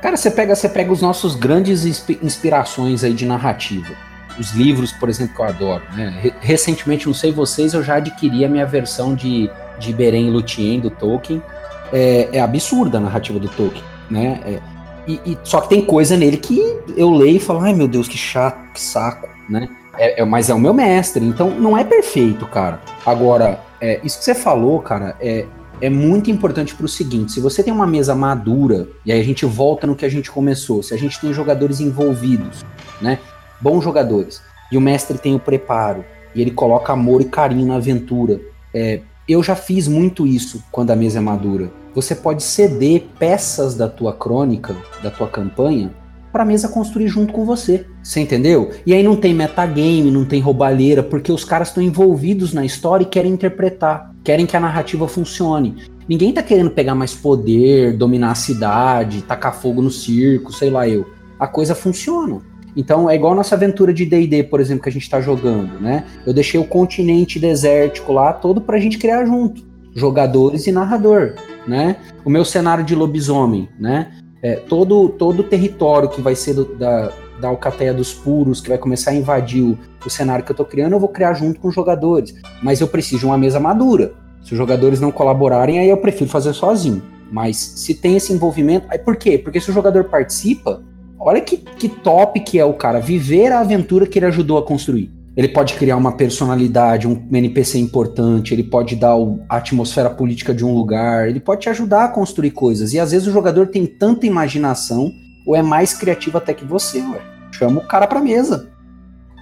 Cara, você pega, você pega os nossos grandes inspirações aí de narrativa. Os livros, por exemplo, que eu adoro, né? Recentemente, não sei vocês, eu já adquiri a minha versão de, de Beren Lutien do Tolkien é, é absurda a narrativa do Tolkien, né? É, e, e, só que tem coisa nele que eu leio e falo, ai meu Deus, que chato, que saco, né? É, é, mas é o meu mestre, então não é perfeito, cara. Agora, é, isso que você falou, cara, é, é muito importante para o seguinte: se você tem uma mesa madura, e aí a gente volta no que a gente começou, se a gente tem jogadores envolvidos, né? Bons jogadores, e o mestre tem o preparo, e ele coloca amor e carinho na aventura. É, eu já fiz muito isso quando a mesa é madura você pode ceder peças da tua crônica, da tua campanha, para a mesa construir junto com você. Você entendeu? E aí não tem metagame, não tem roubalheira, porque os caras estão envolvidos na história e querem interpretar, querem que a narrativa funcione. Ninguém tá querendo pegar mais poder, dominar a cidade, tacar fogo no circo, sei lá eu. A coisa funciona. Então é igual a nossa aventura de D&D, por exemplo, que a gente tá jogando, né? Eu deixei o continente desértico lá todo pra gente criar junto, jogadores e narrador né? O meu cenário de lobisomem, né? É, todo todo território que vai ser do, da, da Alcateia dos Puros, que vai começar a invadir o, o cenário que eu tô criando, eu vou criar junto com os jogadores. Mas eu preciso de uma mesa madura. Se os jogadores não colaborarem, aí eu prefiro fazer sozinho. Mas se tem esse envolvimento. Aí por quê? Porque se o jogador participa, olha que, que top que é o cara viver a aventura que ele ajudou a construir. Ele pode criar uma personalidade, um NPC importante, ele pode dar a atmosfera política de um lugar, ele pode te ajudar a construir coisas. E às vezes o jogador tem tanta imaginação, ou é mais criativo até que você, ué. Chama o cara pra mesa.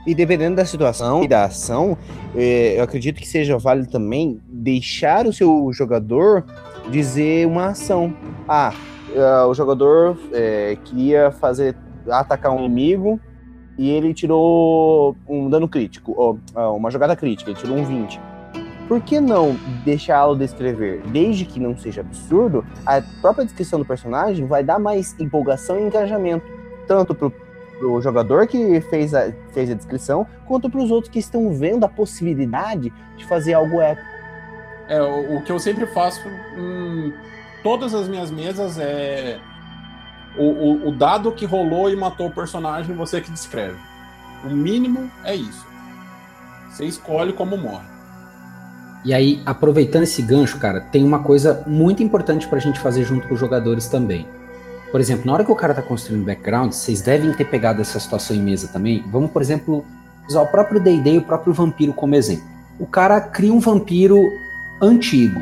E dependendo da situação e da ação, é, eu acredito que seja válido também deixar o seu jogador dizer uma ação. Ah, uh, o jogador é, queria fazer atacar um inimigo e ele tirou um dano crítico, ou, uh, uma jogada crítica, ele tirou um 20. Por que não deixá-lo descrever? Desde que não seja absurdo, a própria descrição do personagem vai dar mais empolgação e engajamento, tanto pro, pro jogador que fez a, fez a descrição, quanto para os outros que estão vendo a possibilidade de fazer algo épico. É, o, o que eu sempre faço em todas as minhas mesas é o, o, o, dado que rolou e matou o personagem, você que descreve. O mínimo é isso. Você escolhe como morre. E aí, aproveitando esse gancho, cara, tem uma coisa muito importante pra gente fazer junto com os jogadores também. Por exemplo, na hora que o cara tá construindo background, vocês devem ter pegado essa situação em mesa também. Vamos, por exemplo, usar o próprio D&D e o próprio vampiro como exemplo. O cara cria um vampiro antigo.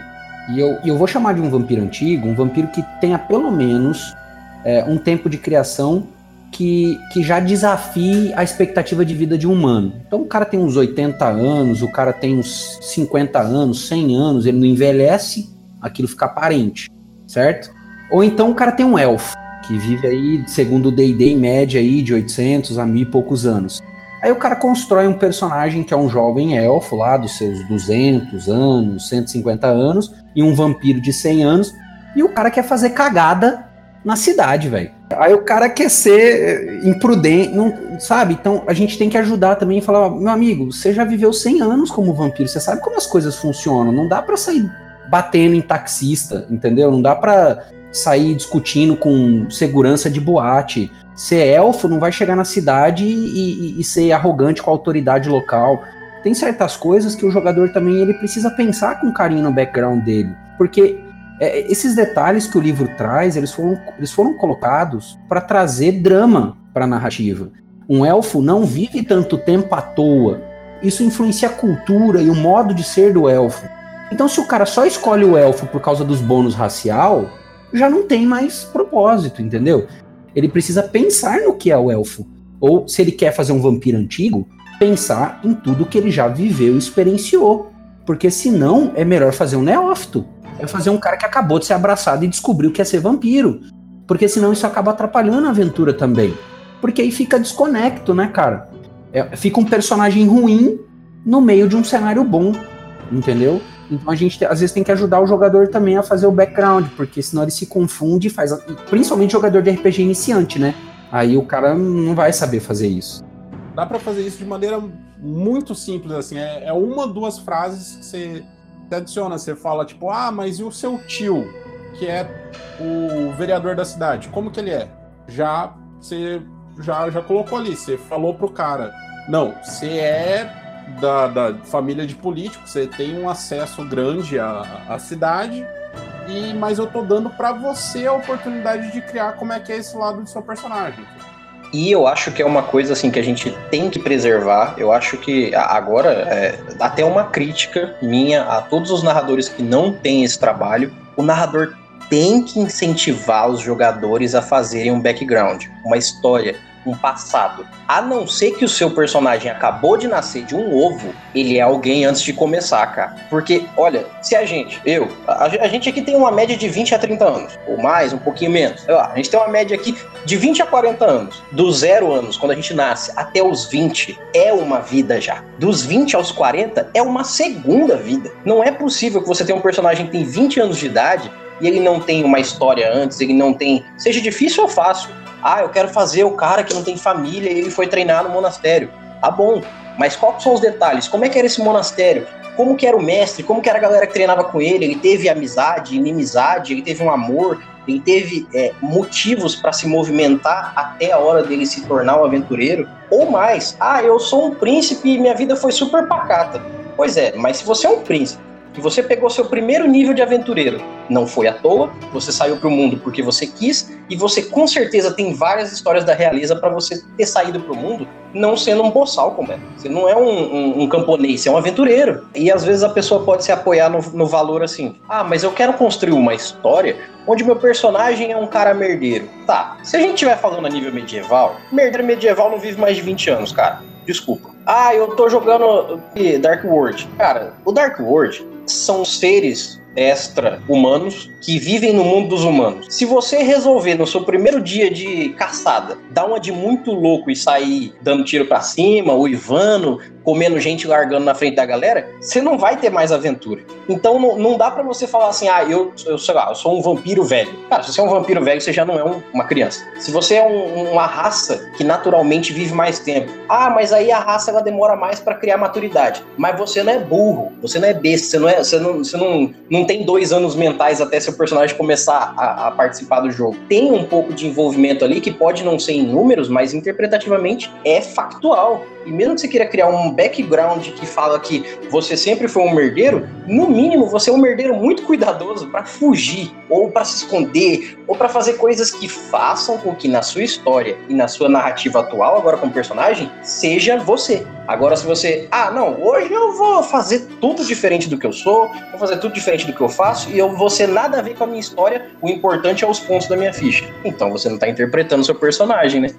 E eu, eu vou chamar de um vampiro antigo, um vampiro que tenha pelo menos é, um tempo de criação que, que já desafie a expectativa de vida de um humano. Então o cara tem uns 80 anos, o cara tem uns 50 anos, 100 anos, ele não envelhece, aquilo fica aparente, certo? Ou então o cara tem um elfo, que vive aí, segundo o D&D, em média aí de 800 a mil e poucos anos. Aí o cara constrói um personagem que é um jovem elfo lá dos seus 200 anos, 150 anos, e um vampiro de 100 anos, e o cara quer fazer cagada na cidade, velho. Aí o cara quer ser imprudente, não, sabe? Então a gente tem que ajudar também e falar, meu amigo, você já viveu 100 anos como vampiro, você sabe como as coisas funcionam, não dá para sair batendo em taxista, entendeu? Não dá para sair discutindo com segurança de boate. Ser elfo não vai chegar na cidade e, e, e ser arrogante com a autoridade local. Tem certas coisas que o jogador também ele precisa pensar com carinho no background dele. Porque é, esses detalhes que o livro traz, eles foram, eles foram colocados para trazer drama para a narrativa. Um elfo não vive tanto tempo à toa. Isso influencia a cultura e o modo de ser do elfo. Então, se o cara só escolhe o elfo por causa dos bônus racial, já não tem mais propósito, entendeu? Ele precisa pensar no que é o elfo. Ou, se ele quer fazer um vampiro antigo, pensar em tudo que ele já viveu e experienciou. Porque senão é melhor fazer um neófito é fazer um cara que acabou de ser abraçado e descobriu que é ser vampiro. Porque senão isso acaba atrapalhando a aventura também. Porque aí fica desconecto, né, cara? É, fica um personagem ruim no meio de um cenário bom, entendeu? Então a gente às vezes tem que ajudar o jogador também a fazer o background, porque senão ele se confunde e faz. Principalmente jogador de RPG iniciante, né? Aí o cara não vai saber fazer isso. Dá para fazer isso de maneira muito simples, assim. É, é uma, duas frases que você você adiciona, você fala tipo, ah, mas e o seu tio, que é o vereador da cidade, como que ele é? Já você já, já colocou ali, você falou pro cara, não, você é da, da família de políticos, você tem um acesso grande à, à cidade, e mas eu tô dando para você a oportunidade de criar como é que é esse lado do seu personagem. E eu acho que é uma coisa assim que a gente tem que preservar. Eu acho que agora é, até uma crítica minha a todos os narradores que não têm esse trabalho. O narrador tem que incentivar os jogadores a fazerem um background, uma história, um passado. A não ser que o seu personagem acabou de nascer de um ovo, ele é alguém antes de começar, cara. Porque, olha, se a gente, eu, a, a gente aqui tem uma média de 20 a 30 anos, ou mais, um pouquinho menos. Lá, a gente tem uma média aqui de 20 a 40 anos. Dos zero anos, quando a gente nasce, até os 20, é uma vida já. Dos 20 aos 40, é uma segunda vida. Não é possível que você tenha um personagem que tem 20 anos de idade e ele não tem uma história antes, ele não tem. Seja difícil ou fácil. Ah, eu quero fazer o cara que não tem família e ele foi treinar no monastério. Tá bom, mas quais são os detalhes? Como é que era esse monastério? Como que era o mestre? Como que era a galera que treinava com ele? Ele teve amizade, inimizade, ele teve um amor, ele teve é, motivos para se movimentar até a hora dele se tornar um aventureiro? Ou mais, ah, eu sou um príncipe e minha vida foi super pacata. Pois é, mas se você é um príncipe que você pegou seu primeiro nível de aventureiro. Não foi à toa, você saiu para o mundo porque você quis, e você com certeza tem várias histórias da realeza para você ter saído para o mundo não sendo um boçal, como é. Você não é um, um, um, camponês, você é um aventureiro. E às vezes a pessoa pode se apoiar no, no valor assim: ah, mas eu quero construir uma história onde meu personagem é um cara merdeiro. Tá, se a gente estiver falando a nível medieval, merdeiro medieval não vive mais de 20 anos, cara desculpa. Ah, eu tô jogando eh, Dark World. Cara, o Dark World são seres extra-humanos que vivem no mundo dos humanos. Se você resolver no seu primeiro dia de caçada dar uma de muito louco e sair dando tiro para cima, uivando, comendo gente largando na frente da galera, você não vai ter mais aventura. Então não, não dá para você falar assim, ah, eu, eu sei lá, eu sou um vampiro velho. Cara, se você é um vampiro velho, você já não é um, uma criança. Se você é um, uma raça que naturalmente vive mais tempo, ah, mas aí a raça ela demora mais para criar maturidade. Mas você não é burro, você não é besta, você não é, você não, você não, não tem dois anos mentais até seu personagem começar a, a participar do jogo. Tem um pouco de envolvimento ali que pode não ser em números, mas interpretativamente é factual. E mesmo que você queira criar um background que fala que você sempre foi um merdeiro, no mínimo você é um merdeiro muito cuidadoso para fugir, ou para se esconder, ou para fazer coisas que façam com que na sua história e na sua narrativa atual, agora como personagem, seja você. Agora, se você, ah, não, hoje eu vou fazer tudo diferente do que eu sou, vou fazer tudo diferente do que eu faço, e eu vou ser nada a ver com a minha história, o importante é os pontos da minha ficha. Então você não tá interpretando seu personagem, né?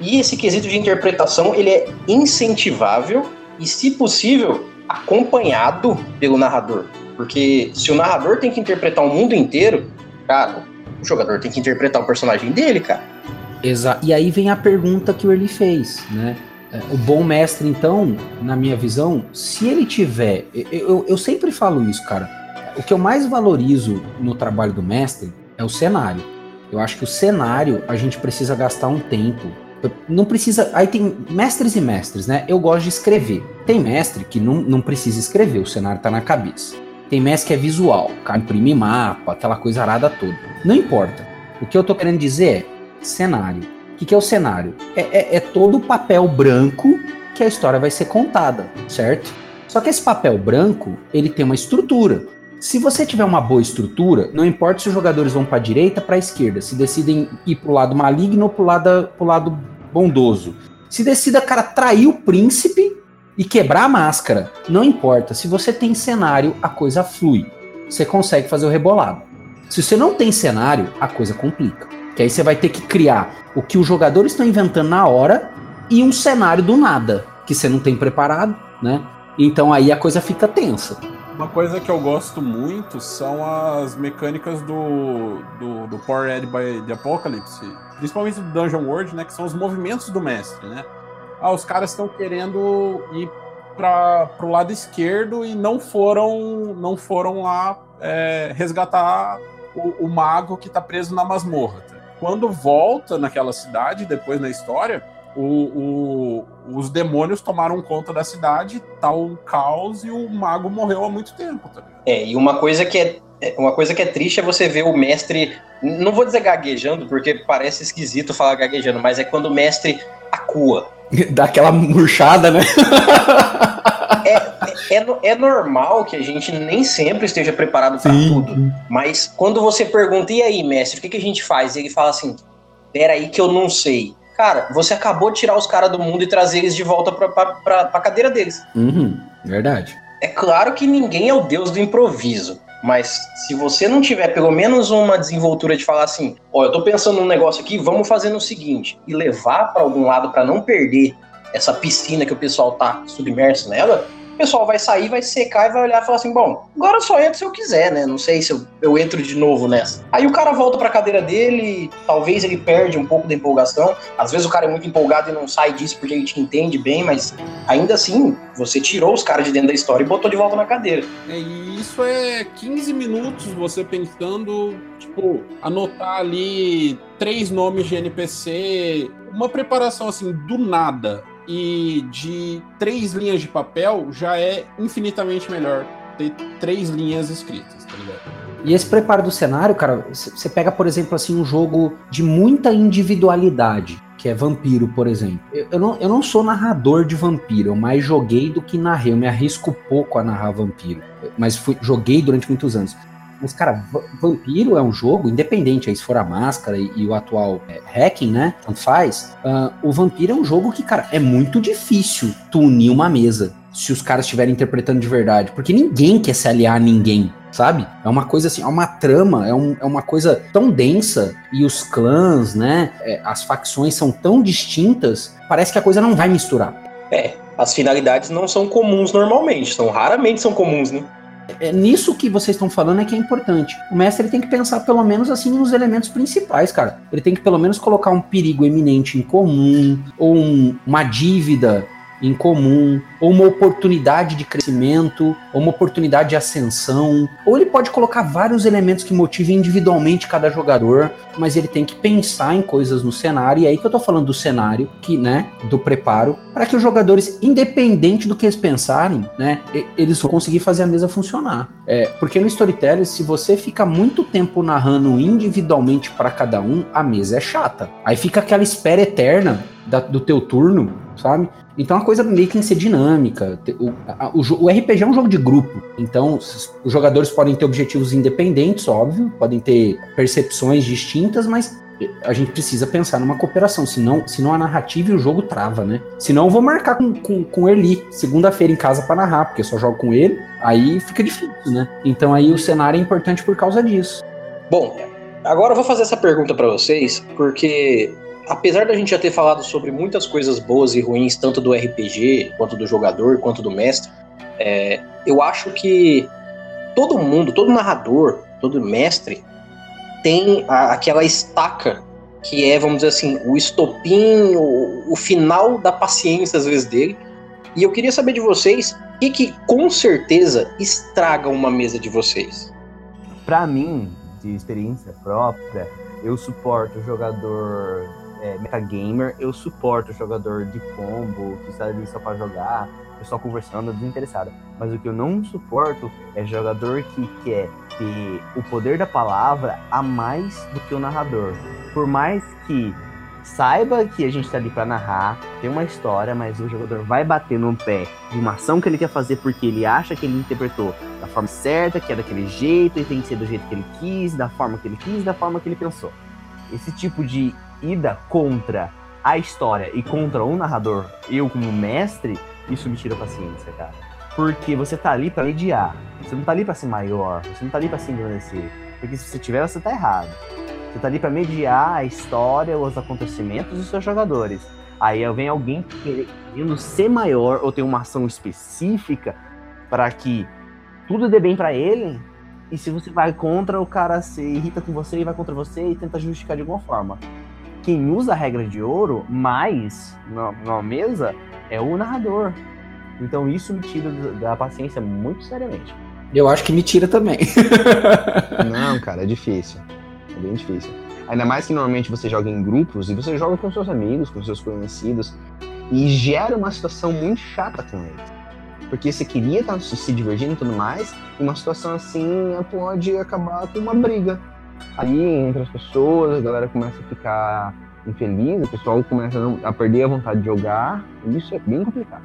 E esse quesito de interpretação, ele é incentivável e, se possível, acompanhado pelo narrador. Porque se o narrador tem que interpretar o mundo inteiro, cara, o jogador tem que interpretar o personagem dele, cara. Exato. E aí vem a pergunta que o Early fez, né? É, o bom mestre, então, na minha visão, se ele tiver. Eu, eu, eu sempre falo isso, cara. O que eu mais valorizo no trabalho do mestre é o cenário. Eu acho que o cenário a gente precisa gastar um tempo não precisa. Aí tem mestres e mestres, né? Eu gosto de escrever. Tem mestre que não, não precisa escrever, o cenário tá na cabeça. Tem mestre que é visual, cara imprime mapa, aquela coisa arada toda. Não importa. O que eu tô querendo dizer é cenário. O que, que é o cenário? É, é, é todo o papel branco que a história vai ser contada, certo? Só que esse papel branco, ele tem uma estrutura. Se você tiver uma boa estrutura, não importa se os jogadores vão para a direita, para a esquerda, se decidem ir para o lado maligno ou para o lado, pro lado bondoso. Se decida, cara, trair o príncipe e quebrar a máscara. Não importa. Se você tem cenário, a coisa flui. Você consegue fazer o rebolado. Se você não tem cenário, a coisa complica. Que aí você vai ter que criar o que os jogadores estão inventando na hora e um cenário do nada, que você não tem preparado, né? Então aí a coisa fica tensa. Uma coisa que eu gosto muito são as mecânicas do, do, do Power Ed by the Apocalypse, principalmente do Dungeon World, né? Que são os movimentos do mestre, né? Ah, os caras estão querendo ir para o lado esquerdo e não foram não foram lá é, resgatar o, o, mago que está preso na masmorra. Quando volta naquela cidade, depois na história, o, o, os demônios tomaram conta da cidade, tá o caos e o mago morreu há muito tempo. Tá é, e uma coisa que é, é uma coisa que é triste é você ver o mestre, não vou dizer gaguejando, porque parece esquisito falar gaguejando, mas é quando o mestre acua. Dá aquela murchada, né? é, é, é, normal que a gente nem sempre esteja preparado para tudo. Mas quando você pergunta, e aí, mestre, o que, que a gente faz? E ele fala assim: peraí que eu não sei. Cara, você acabou de tirar os caras do mundo e trazer eles de volta pra, pra, pra, pra cadeira deles. Uhum, verdade. É claro que ninguém é o deus do improviso. Mas se você não tiver pelo menos uma desenvoltura de falar assim, ó, eu tô pensando num negócio aqui, vamos fazer no seguinte, e levar para algum lado para não perder essa piscina que o pessoal tá submerso nela, o pessoal vai sair, vai secar e vai olhar e falar assim: bom, agora eu só entro se eu quiser, né? Não sei se eu, eu entro de novo nessa. Aí o cara volta pra cadeira dele, talvez ele perde um pouco da empolgação. Às vezes o cara é muito empolgado e não sai disso porque ele te entende bem, mas ainda assim, você tirou os caras de dentro da história e botou de volta na cadeira. É, e isso é 15 minutos você pensando, tipo, anotar ali três nomes de NPC, uma preparação assim, do nada e de três linhas de papel já é infinitamente melhor ter três linhas escritas, tá ligado? E esse preparo do cenário, cara, você pega, por exemplo, assim, um jogo de muita individualidade, que é Vampiro, por exemplo. Eu, eu, não, eu não sou narrador de Vampiro, eu mais joguei do que narrei. Eu me arrisco pouco a narrar Vampiro, mas fui, joguei durante muitos anos. Mas, cara, Vampiro é um jogo, independente aí se for a máscara e, e o atual é, hacking, né? Tanto faz. Uh, o Vampiro é um jogo que, cara, é muito difícil tu unir uma mesa se os caras estiverem interpretando de verdade. Porque ninguém quer se aliar a ninguém, sabe? É uma coisa assim, é uma trama, é, um, é uma coisa tão densa e os clãs, né? É, as facções são tão distintas, parece que a coisa não vai misturar. É, as finalidades não são comuns normalmente, são raramente são comuns, né? É nisso que vocês estão falando é que é importante. O mestre tem que pensar pelo menos assim nos elementos principais, cara. Ele tem que pelo menos colocar um perigo eminente em comum, ou um, uma dívida em comum, ou uma oportunidade de crescimento, ou uma oportunidade de ascensão, ou ele pode colocar vários elementos que motivem individualmente cada jogador, mas ele tem que pensar em coisas no cenário, e é aí que eu tô falando do cenário, que, né, do preparo, para que os jogadores, independente do que eles pensarem, né, eles vão conseguir fazer a mesa funcionar. É, porque no storytelling, se você fica muito tempo narrando individualmente para cada um, a mesa é chata. Aí fica aquela espera eterna da, do teu turno, sabe? Então a coisa meio que tem que ser dinâmica. O, a, o, o, RPG é um jogo de grupo. Então os jogadores podem ter objetivos independentes, óbvio, podem ter percepções distintas, mas a gente precisa pensar numa cooperação, senão, senão a narrativa e o jogo trava, né? Senão eu vou marcar com, com, com o Eli segunda-feira em casa para narrar, porque eu só jogo com ele, aí fica difícil, né? Então aí o cenário é importante por causa disso. Bom, agora eu vou fazer essa pergunta para vocês, porque apesar da gente já ter falado sobre muitas coisas boas e ruins, tanto do RPG, quanto do jogador, quanto do mestre, é, eu acho que todo mundo, todo narrador, todo mestre tem a, aquela estaca que é, vamos dizer assim, o estopim, o, o, final da paciência às vezes dele. E eu queria saber de vocês o que, que com certeza estraga uma mesa de vocês. Para mim, de experiência própria, eu suporto o jogador é, metagamer, eu suporto jogador de combo, que está ali só para jogar, pessoal conversando, desinteressado. Mas o que eu não suporto é jogador que quer ter o poder da palavra a mais do que o narrador. Por mais que saiba que a gente está ali para narrar, tem uma história, mas o jogador vai bater no pé de uma ação que ele quer fazer porque ele acha que ele interpretou da forma certa, que é daquele jeito, e tem que ser do jeito que ele quis, da forma que ele quis, da forma que ele pensou. Esse tipo de ida contra a história e contra o narrador, eu como mestre, isso me tira a paciência, cara. Porque você tá ali para mediar. Você não tá ali para ser maior, você não tá ali para se engrandecer. Porque se você tiver, você tá errado. Você tá ali para mediar a história, os acontecimentos dos seus jogadores. Aí vem alguém querendo ser maior ou ter uma ação específica para que tudo dê bem para ele. E se você vai contra, o cara se irrita com você e vai contra você e tenta justificar de alguma forma quem usa a regra de ouro mais na, na mesa é o narrador. Então isso me tira da paciência muito seriamente. Eu acho que me tira também. Não, cara, é difícil. É bem difícil. Ainda mais que normalmente você joga em grupos e você joga com seus amigos, com seus conhecidos, e gera uma situação muito chata com eles. Porque você queria estar se divertindo e tudo mais, e uma situação assim pode acabar com uma briga aí entre as pessoas, a galera começa a ficar infeliz, o pessoal começa a, perder a vontade de jogar, isso é bem complicado.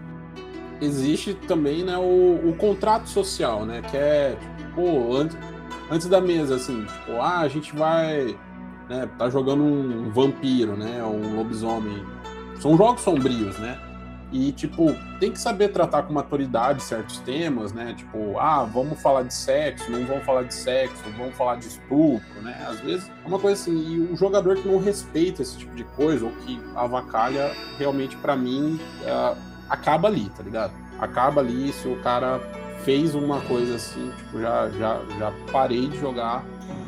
Existe também né, o, o contrato social, né? Que é, tipo, antes, antes da mesa, assim, tipo, ah, a gente vai. Né, tá jogando um vampiro, né? Um lobisomem. São jogos sombrios, né? E, tipo, tem que saber tratar com maturidade certos temas, né? Tipo, ah, vamos falar de sexo, não vamos falar de sexo, vamos falar de estupro, né? Às vezes é uma coisa assim, e o jogador que não respeita esse tipo de coisa, ou que avacalha, realmente, para mim, uh, acaba ali, tá ligado? Acaba ali se o cara fez uma coisa assim, tipo, já, já, já parei de jogar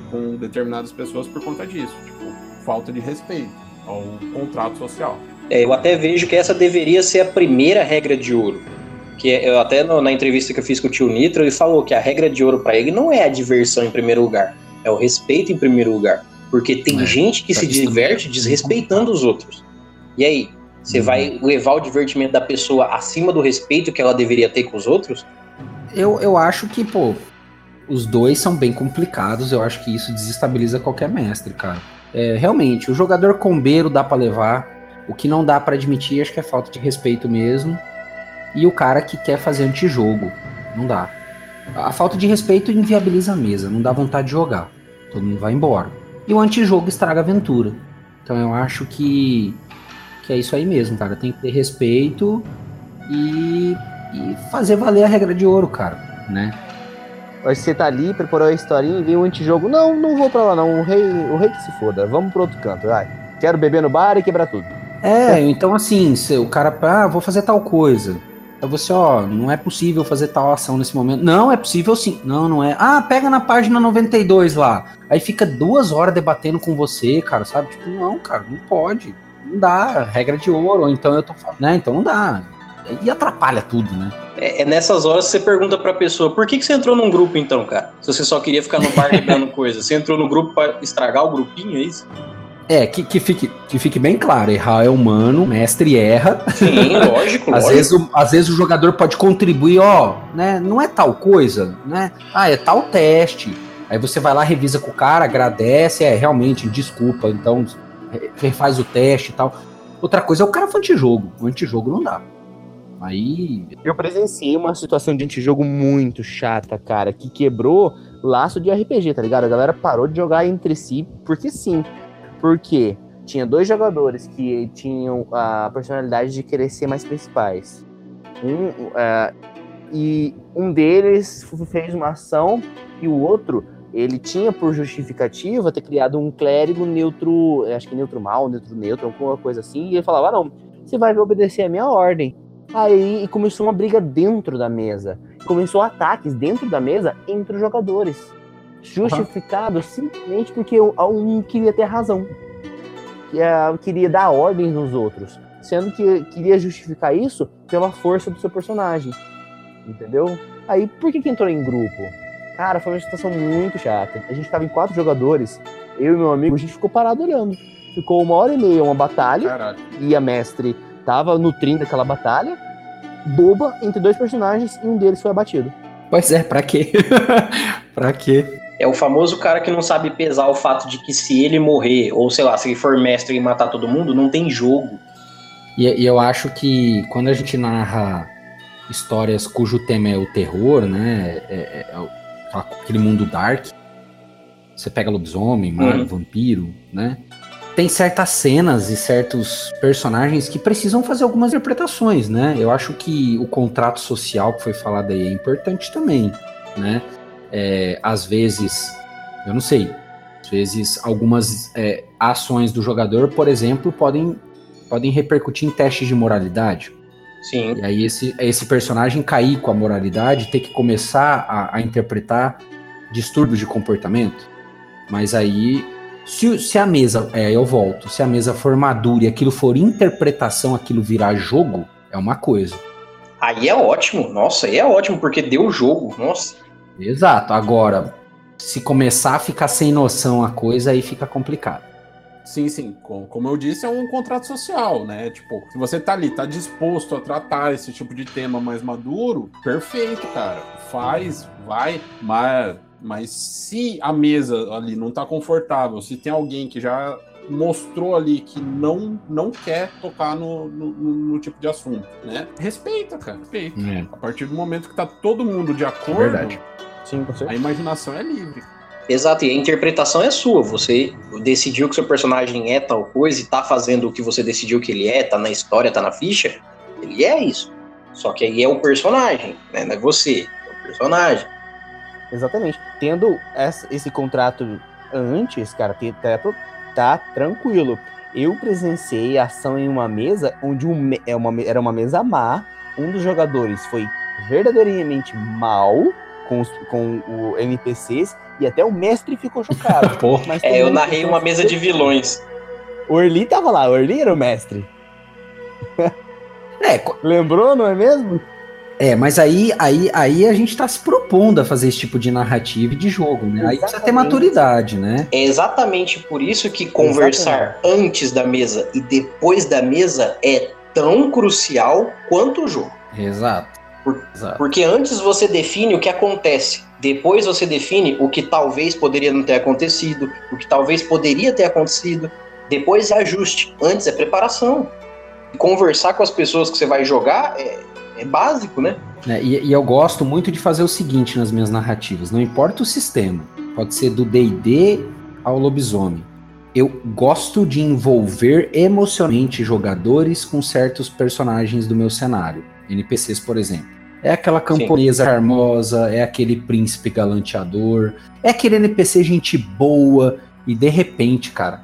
com determinadas pessoas por conta disso, tipo, falta de respeito ao contrato social. É, eu até vejo que essa deveria ser a primeira regra de ouro. Que é, eu até no, na entrevista que eu fiz com o tio Nitro, ele falou que a regra de ouro para ele não é a diversão em primeiro lugar, é o respeito em primeiro lugar. Porque tem é, gente que se diverte desrespeitando os outros. E aí, você uhum. vai levar o divertimento da pessoa acima do respeito que ela deveria ter com os outros? Eu, eu acho que, pô, os dois são bem complicados. Eu acho que isso desestabiliza qualquer mestre, cara. É, realmente, o jogador combeiro dá para levar, o que não dá para admitir, acho que é falta de respeito mesmo. E o cara que quer fazer antijogo. Não dá. A falta de respeito inviabiliza a mesa, não dá vontade de jogar. Todo mundo vai embora. E o antijogo estraga a aventura. Então eu acho que, que é isso aí mesmo, cara. Tem que ter respeito e, e fazer valer a regra de ouro, cara, né? Você tá ali, preparou a historinha e vem um antijogo. Não, não vou pra lá não. O rei, o rei que se foda. Vamos pro outro canto, vai. Quero beber no bar e quebrar tudo. É, então assim, se o cara, ah, vou fazer tal coisa. Aí você, ó, não é possível fazer tal ação nesse momento. Não, é possível sim. Não, não é. Ah, pega na página 92 lá. Aí fica duas horas debatendo com você, cara, sabe? Tipo, não, cara, não pode. Não dá. Regra de ouro. Ou então eu tô falando, né? Então não dá. E atrapalha tudo, né? É, é nessas horas que você pergunta pra pessoa, por que, que você entrou num grupo então, cara? Se você só queria ficar no bar quebrando coisa. Você entrou no grupo pra estragar o grupinho, é isso? É, que, que, fique, que fique bem claro, errar é humano, mestre erra. Sim, lógico, às, lógico. vezes, o, às vezes o jogador pode contribuir, ó, né? Não é tal coisa, né? Ah, é tal teste. Aí você vai lá, revisa com o cara, agradece, é, realmente, desculpa, então refaz o teste e tal. Outra coisa é o cara foi antijogo. O antijogo não dá. Aí. Eu presenciei uma situação de antijogo muito chata, cara, que quebrou laço de RPG, tá ligado? A galera parou de jogar entre si, porque sim. Porque tinha dois jogadores que tinham a personalidade de querer ser mais principais. Um, uh, e um deles fez uma ação e o outro ele tinha por justificativa ter criado um clérigo neutro, acho que neutro mal, neutro neutro, alguma coisa assim, e ele falava: ah, não, você vai obedecer a minha ordem. Aí começou uma briga dentro da mesa. Começou ataques dentro da mesa entre os jogadores. Justificado uhum. simplesmente porque um queria ter razão. Que uh, queria dar ordens nos outros. Sendo que queria justificar isso pela força do seu personagem. Entendeu? Aí por que, que entrou em grupo? Cara, foi uma situação muito chata. A gente tava em quatro jogadores, eu e meu amigo, a gente ficou parado olhando. Ficou uma hora e meia uma batalha, Caralho. e a mestre tava nutrindo aquela batalha, boba, entre dois personagens, e um deles foi abatido. Pois é, pra quê? pra quê? É o famoso cara que não sabe pesar o fato de que se ele morrer, ou sei lá, se ele for mestre e matar todo mundo, não tem jogo. E, e eu acho que quando a gente narra histórias cujo tema é o terror, né? É, é, é aquele mundo dark. Você pega lobisomem, mago, uhum. vampiro, né? Tem certas cenas e certos personagens que precisam fazer algumas interpretações, né? Eu acho que o contrato social que foi falado aí é importante também, né? É, às vezes, eu não sei, às vezes algumas é, ações do jogador, por exemplo, podem, podem repercutir em testes de moralidade. Sim. E aí esse, esse personagem cair com a moralidade, ter que começar a, a interpretar distúrbios de comportamento. Mas aí, se, se a mesa, é, eu volto, se a mesa for madura e aquilo for interpretação, aquilo virar jogo, é uma coisa. Aí é ótimo, nossa, aí é ótimo, porque deu jogo, nossa. Exato, agora, se começar a ficar sem noção a coisa, aí fica complicado. Sim, sim. Como eu disse, é um contrato social, né? Tipo, se você tá ali, tá disposto a tratar esse tipo de tema mais maduro, perfeito, cara. Faz, vai, mas, mas se a mesa ali não tá confortável, se tem alguém que já mostrou ali que não não quer tocar no, no, no tipo de assunto, né? Respeita, cara, respeita. É. A partir do momento que tá todo mundo de acordo, é Sim, a imaginação é livre. Exato, e a interpretação é sua. Você decidiu que seu personagem é tal coisa e tá fazendo o que você decidiu que ele é, tá na história, tá na ficha. Ele é isso. Só que aí é o personagem, né? Não é você, é o personagem. Exatamente. Tendo essa, esse contrato antes, cara, tá, tá tranquilo. Eu presenciei ação em uma mesa onde um, é uma, era uma mesa má. Um dos jogadores foi verdadeiramente mal com, os, com o NPCs e até o mestre ficou chocado. é, eu narrei uma mesa de vilões. O Orly tava lá, o Orly era o mestre. é, lembrou, não é mesmo? É, mas aí, aí, aí a gente tá se propondo a fazer esse tipo de narrativa e de jogo, né? Exatamente. Aí precisa ter maturidade, né? É exatamente por isso que conversar exatamente. antes da mesa e depois da mesa é tão crucial quanto o jogo. Exato. Por, porque antes você define o que acontece, depois você define o que talvez poderia não ter acontecido, o que talvez poderia ter acontecido, depois é ajuste, antes é preparação. Conversar com as pessoas que você vai jogar é, é básico, né? É, e, e eu gosto muito de fazer o seguinte nas minhas narrativas: não importa o sistema, pode ser do DD ao lobisomem. Eu gosto de envolver emocionalmente jogadores com certos personagens do meu cenário. NPCs, por exemplo. É aquela camponesa Sim. charmosa, é aquele príncipe galanteador, é aquele NPC gente boa, e de repente, cara,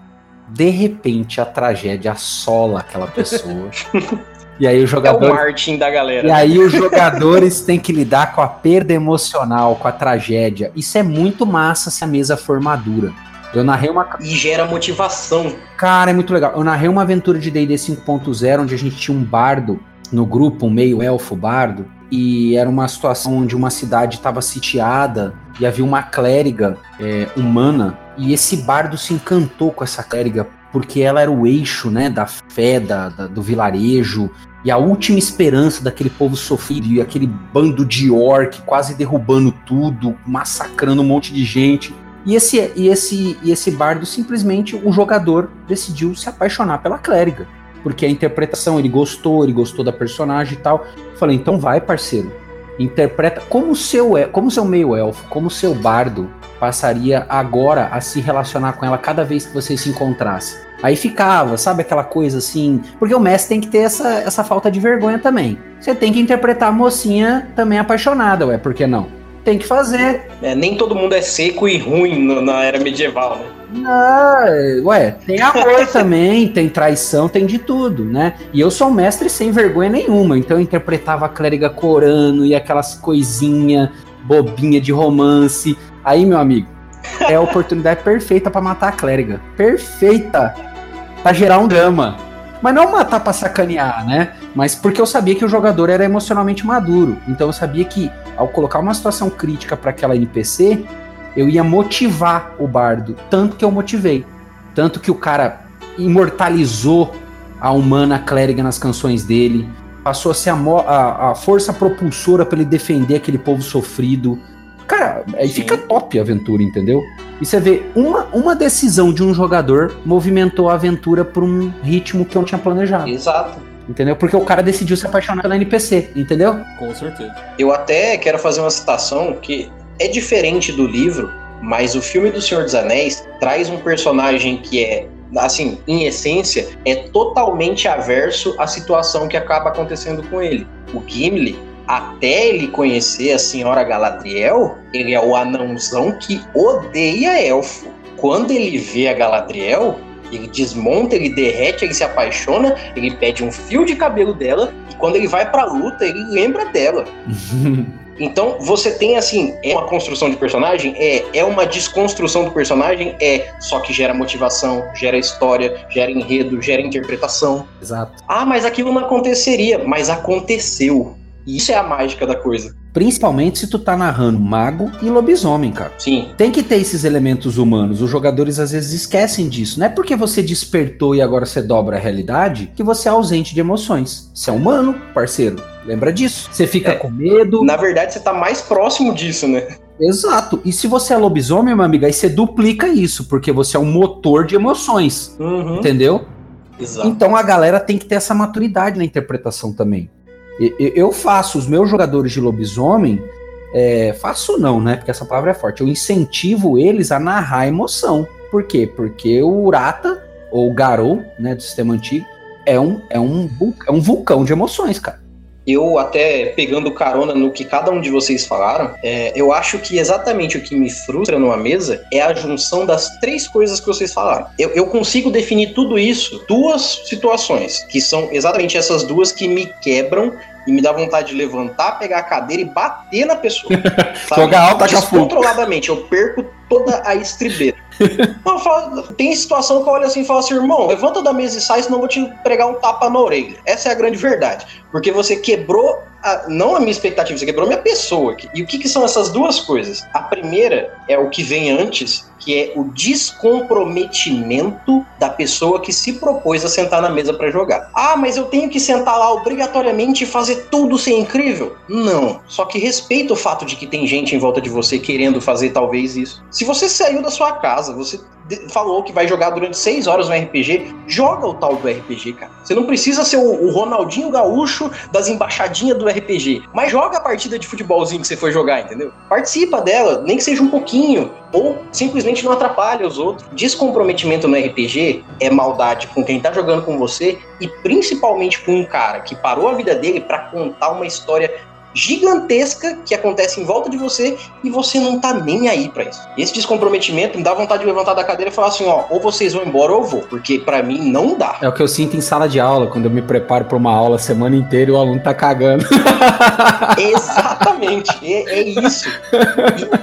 De repente a tragédia assola aquela pessoa. e aí o É o jogador. Martin da galera. E aí os jogadores têm que lidar com a perda emocional, com a tragédia. Isso é muito massa se a mesa for madura. Eu narrei uma. E gera motivação. Cara, é muito legal. Eu narrei uma aventura de D&D 5.0 onde a gente tinha um bardo no grupo, meio elfo bardo, e era uma situação onde uma cidade estava sitiada e havia uma clériga é, humana e esse bardo se encantou com essa clériga porque ela era o eixo, né, da fé da, da- do vilarejo e a última esperança daquele povo sofrido e aquele bando de orc quase derrubando tudo, massacrando um monte de gente. E esse, e esse, e esse bardo, simplesmente, o jogador decidiu se apaixonar pela clériga. Porque a interpretação, ele gostou, ele gostou da personagem e tal. Falei, então vai, parceiro. Interpreta como seu, el- como seu meio elfo, como seu bardo passaria agora a se relacionar com ela cada vez que você se encontrasse. Aí ficava, sabe aquela coisa assim. Porque o mestre tem que ter essa, essa falta de vergonha também. Você tem que interpretar a mocinha também apaixonada, ué, por que não? Tem que fazer. É, nem todo mundo é seco e ruim no- na era medieval, né? Ah, ué, tem amor também, tem traição, tem de tudo, né? E eu sou um mestre sem vergonha nenhuma, então eu interpretava a clériga corando e aquelas coisinha bobinha de romance. Aí, meu amigo, é a oportunidade perfeita pra matar a clériga. Perfeita! Pra gerar um drama. Mas não matar pra sacanear, né? Mas porque eu sabia que o jogador era emocionalmente maduro. Então eu sabia que ao colocar uma situação crítica pra aquela NPC, eu ia motivar o bardo, tanto que eu motivei. Tanto que o cara imortalizou a humana clériga nas canções dele, passou a ser a, a- a força propulsora para ele defender aquele povo sofrido. Cara, aí Sim. fica top a aventura, entendeu? E você vê, uma, uma decisão de um jogador movimentou a aventura por um ritmo que eu não tinha planejado, Exato. entendeu? Porque o cara decidiu se apaixonar pela NPC, entendeu? Com certeza. Eu até quero fazer uma citação que é diferente do livro, mas o filme do Senhor dos Anéis traz um personagem que é, assim, em essência, é totalmente averso à situação que acaba acontecendo com ele. O Gimli, até ele conhecer a senhora Galadriel, ele é o anãozão que odeia elfo. Quando ele vê a Galadriel, ele desmonta, ele derrete, ele se apaixona, ele pede um fio de cabelo dela e quando ele vai pra luta, ele lembra dela. Então, você tem assim, é uma construção de personagem? É. É uma desconstrução do personagem? É. Só que gera motivação, gera história, gera enredo, gera interpretação. Exato. Ah, mas aquilo não aconteceria. Mas aconteceu. E isso é a mágica da coisa. Principalmente se tu tá narrando mago e lobisomem, cara. Sim. Tem que ter esses elementos humanos. Os jogadores às vezes esquecem disso. Não é porque você despertou e agora você dobra a realidade que você é ausente de emoções. Você é humano, parceiro. Lembra disso? Você fica É. com medo. Na verdade, você tá mais próximo disso, né? Exato. E se você é lobisomem, meu amigo, aí você duplica isso, porque você é um motor de emoções. Uhum. Entendeu? Exato. Então a galera tem que ter essa maturidade na interpretação também. Eu faço os meus jogadores de lobisomem, é, faço não, né? Porque essa palavra é forte. Eu incentivo eles a narrar emoção. Por quê? Porque o Urata, ou o Garou, né, do sistema antigo, é um, é um, é um vulcão de emoções, cara. Eu até pegando carona no que cada um de vocês falaram, é, eu acho que exatamente o que me frustra numa mesa é a junção das três coisas que vocês falaram. Eu, eu consigo definir tudo isso, duas situações, que são exatamente essas duas que me quebram e me dá vontade de levantar, pegar a cadeira e bater na pessoa. Jogar fogo. Descontroladamente, eu perco toda a estribeira. Não, falo- tem situação que eu olho assim e falo assim, irmão, levanta da mesa e sai, senão eu vou te pregar um tapa na orelha. Essa é a grande verdade. Porque você quebrou, a- não a minha expectativa, você quebrou a minha pessoa. E o que, que são essas duas coisas? A primeira é o que vem antes, que é o descomprometimento da pessoa que se propôs a sentar na mesa para jogar. Ah, mas eu tenho que sentar lá obrigatoriamente e fazer tudo ser incrível? Não. Só que respeita o fato de que tem gente em volta de você querendo fazer talvez isso. Se você saiu da sua casa, você falou que vai jogar durante seis horas no RPG, joga o tal do RPG, cara. Você não precisa ser o, o Ronaldinho Gaúcho das embaixadinhas do RPG, mas joga a partida de futebolzinho que você foi jogar, entendeu? Participa dela, nem que seja um pouquinho, ou simplesmente não atrapalha os outros. Descomprometimento no RPG é maldade com quem tá jogando com você e principalmente com um cara que parou a vida dele pra contar uma história gigantesca que acontece em volta de você e você não tá nem aí pra isso. Esse descomprometimento me dá vontade de levantar da cadeira e falar assim, ó, ou vocês vão embora ou eu vou, porque pra mim não dá. É o que eu sinto em sala de aula, quando eu me preparo pra uma aula a semana inteira e o aluno tá cagando. Exatamente, é, é isso.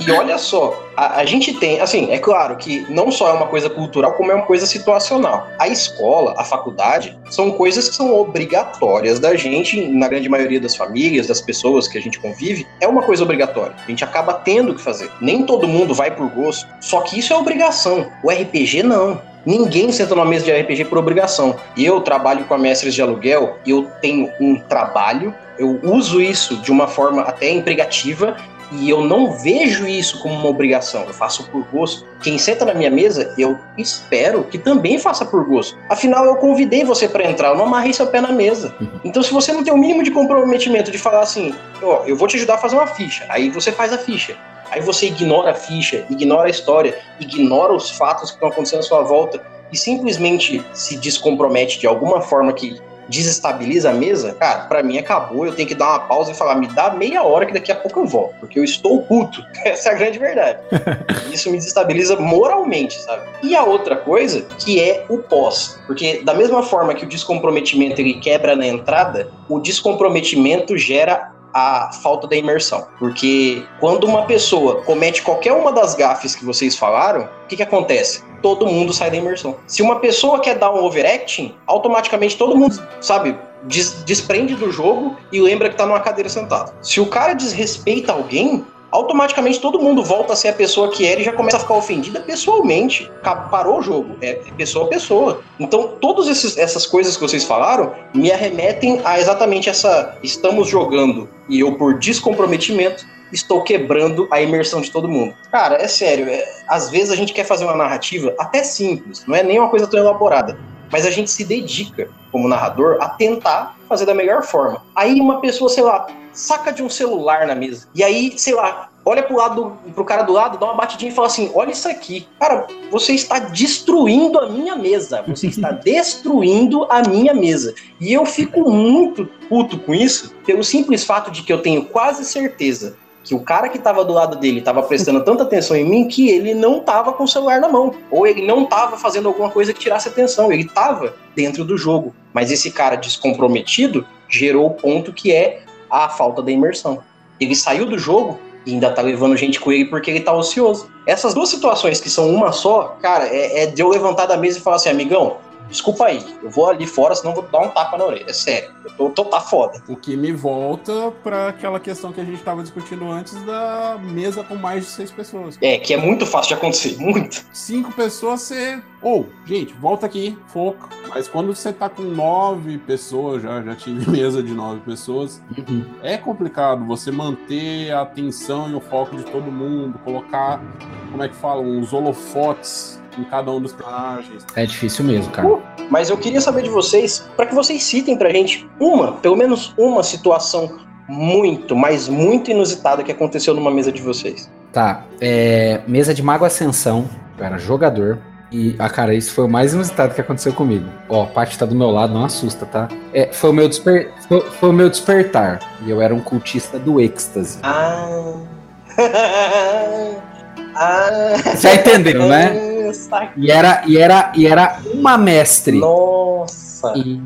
E, e olha só, a, a gente tem, assim, é claro que não só é uma coisa cultural, como é uma coisa situacional. A escola, a faculdade, são coisas que são obrigatórias da gente, na grande maioria das famílias, das pessoas que a gente convive, é uma coisa obrigatória. A gente acaba tendo que fazer. Nem todo mundo vai por gosto, só que isso é obrigação. O RPG não. Ninguém senta numa mesa de RPG por obrigação. Eu trabalho com a mestres de aluguel, eu tenho um trabalho, eu uso isso de uma forma até empregativa e eu não vejo isso como uma obrigação, eu faço por gosto. Quem senta na minha mesa, eu espero que também faça por gosto. Afinal, eu convidei você para entrar, eu não amarrei seu pé na mesa. Então, se você não tem o mínimo de comprometimento de falar assim, ó, eu vou te ajudar a fazer uma ficha, aí você faz a ficha. Aí você ignora a ficha, ignora a história, ignora os fatos que estão acontecendo à sua volta e simplesmente se descompromete de alguma forma que desestabiliza a mesa, cara, para mim acabou. Eu tenho que dar uma pausa e falar, me dá meia hora que daqui a pouco eu volto, porque eu estou puto. Essa é a grande verdade. Isso me desestabiliza moralmente, sabe? E a outra coisa, que é o pós, porque da mesma forma que o descomprometimento ele quebra na entrada, o descomprometimento gera a falta da imersão. Porque quando uma pessoa comete qualquer uma das gafes que vocês falaram, o que, que acontece? Todo mundo sai da imersão. Se uma pessoa quer dar um overacting, automaticamente todo mundo, sabe, des desprende do jogo e lembra que tá numa cadeira sentado. Se o cara desrespeita alguém, automaticamente todo mundo volta a ser a pessoa que era e já começa a ficar ofendida pessoalmente. Parou o jogo, é pessoa a pessoa. Então, todas essas coisas que vocês falaram me arremetem a exatamente essa. Estamos jogando e eu, por descomprometimento, estou quebrando a imersão de todo mundo. Cara, é sério, é, às vezes a gente quer fazer uma narrativa até simples, não é nem uma coisa tão elaborada, mas a gente se dedica, como narrador, a tentar fazer da melhor forma. Aí uma pessoa, sei lá, saca de um celular na mesa, e aí, sei lá, olha pro lado, pro cara do lado, dá uma batidinha e fala assim: olha isso aqui. Cara, você está destruindo a minha mesa. Você está destruindo a minha mesa. E eu fico muito puto com isso, pelo simples fato de que eu tenho quase certeza que o cara que estava do lado dele estava prestando tanta atenção em mim que ele não estava com o celular na mão. Ou ele não estava fazendo alguma coisa que tirasse atenção. Ele estava dentro do jogo. Mas esse cara descomprometido gerou o ponto que é a falta da imersão. Ele saiu do jogo e ainda tá levando gente com ele porque ele tá ocioso. Essas duas situações que são uma só, cara, é, é de eu levantar da mesa e falar assim, amigão, desculpa aí, eu vou ali fora, senão vou dar um tapa na orelha. É sério, eu tô, tô tá foda. O que me volta para aquela questão que a gente tava discutindo antes da mesa com mais de seis pessoas. É, que é muito fácil de acontecer, muito. Cinco pessoas, você. Ou, oh, gente, volta aqui, foco. Mas quando você tá com nove pessoas, já, já tive mesa de nove pessoas, uhum. é complicado você manter a atenção e o foco de todo mundo, colocar, como é que fala, uns holofotes em cada um dos personagens. É difícil mesmo, cara. Uh, mas eu queria saber de vocês, para que vocês citem pra gente uma, pelo menos uma situação muito, mas muito inusitada que aconteceu numa mesa de vocês. Tá, é, mesa de Mago Ascensão, eu era jogador. E, ah, cara, isso foi o mais inusitado que aconteceu comigo. Ó, a parte tá do meu lado, não assusta, tá? É, foi, o meu desper... foi, foi o meu despertar. E eu era um cultista do êxtase. Ah. ah. Já entenderam, né? E era, e era, e era uma mestre. Nossa! E,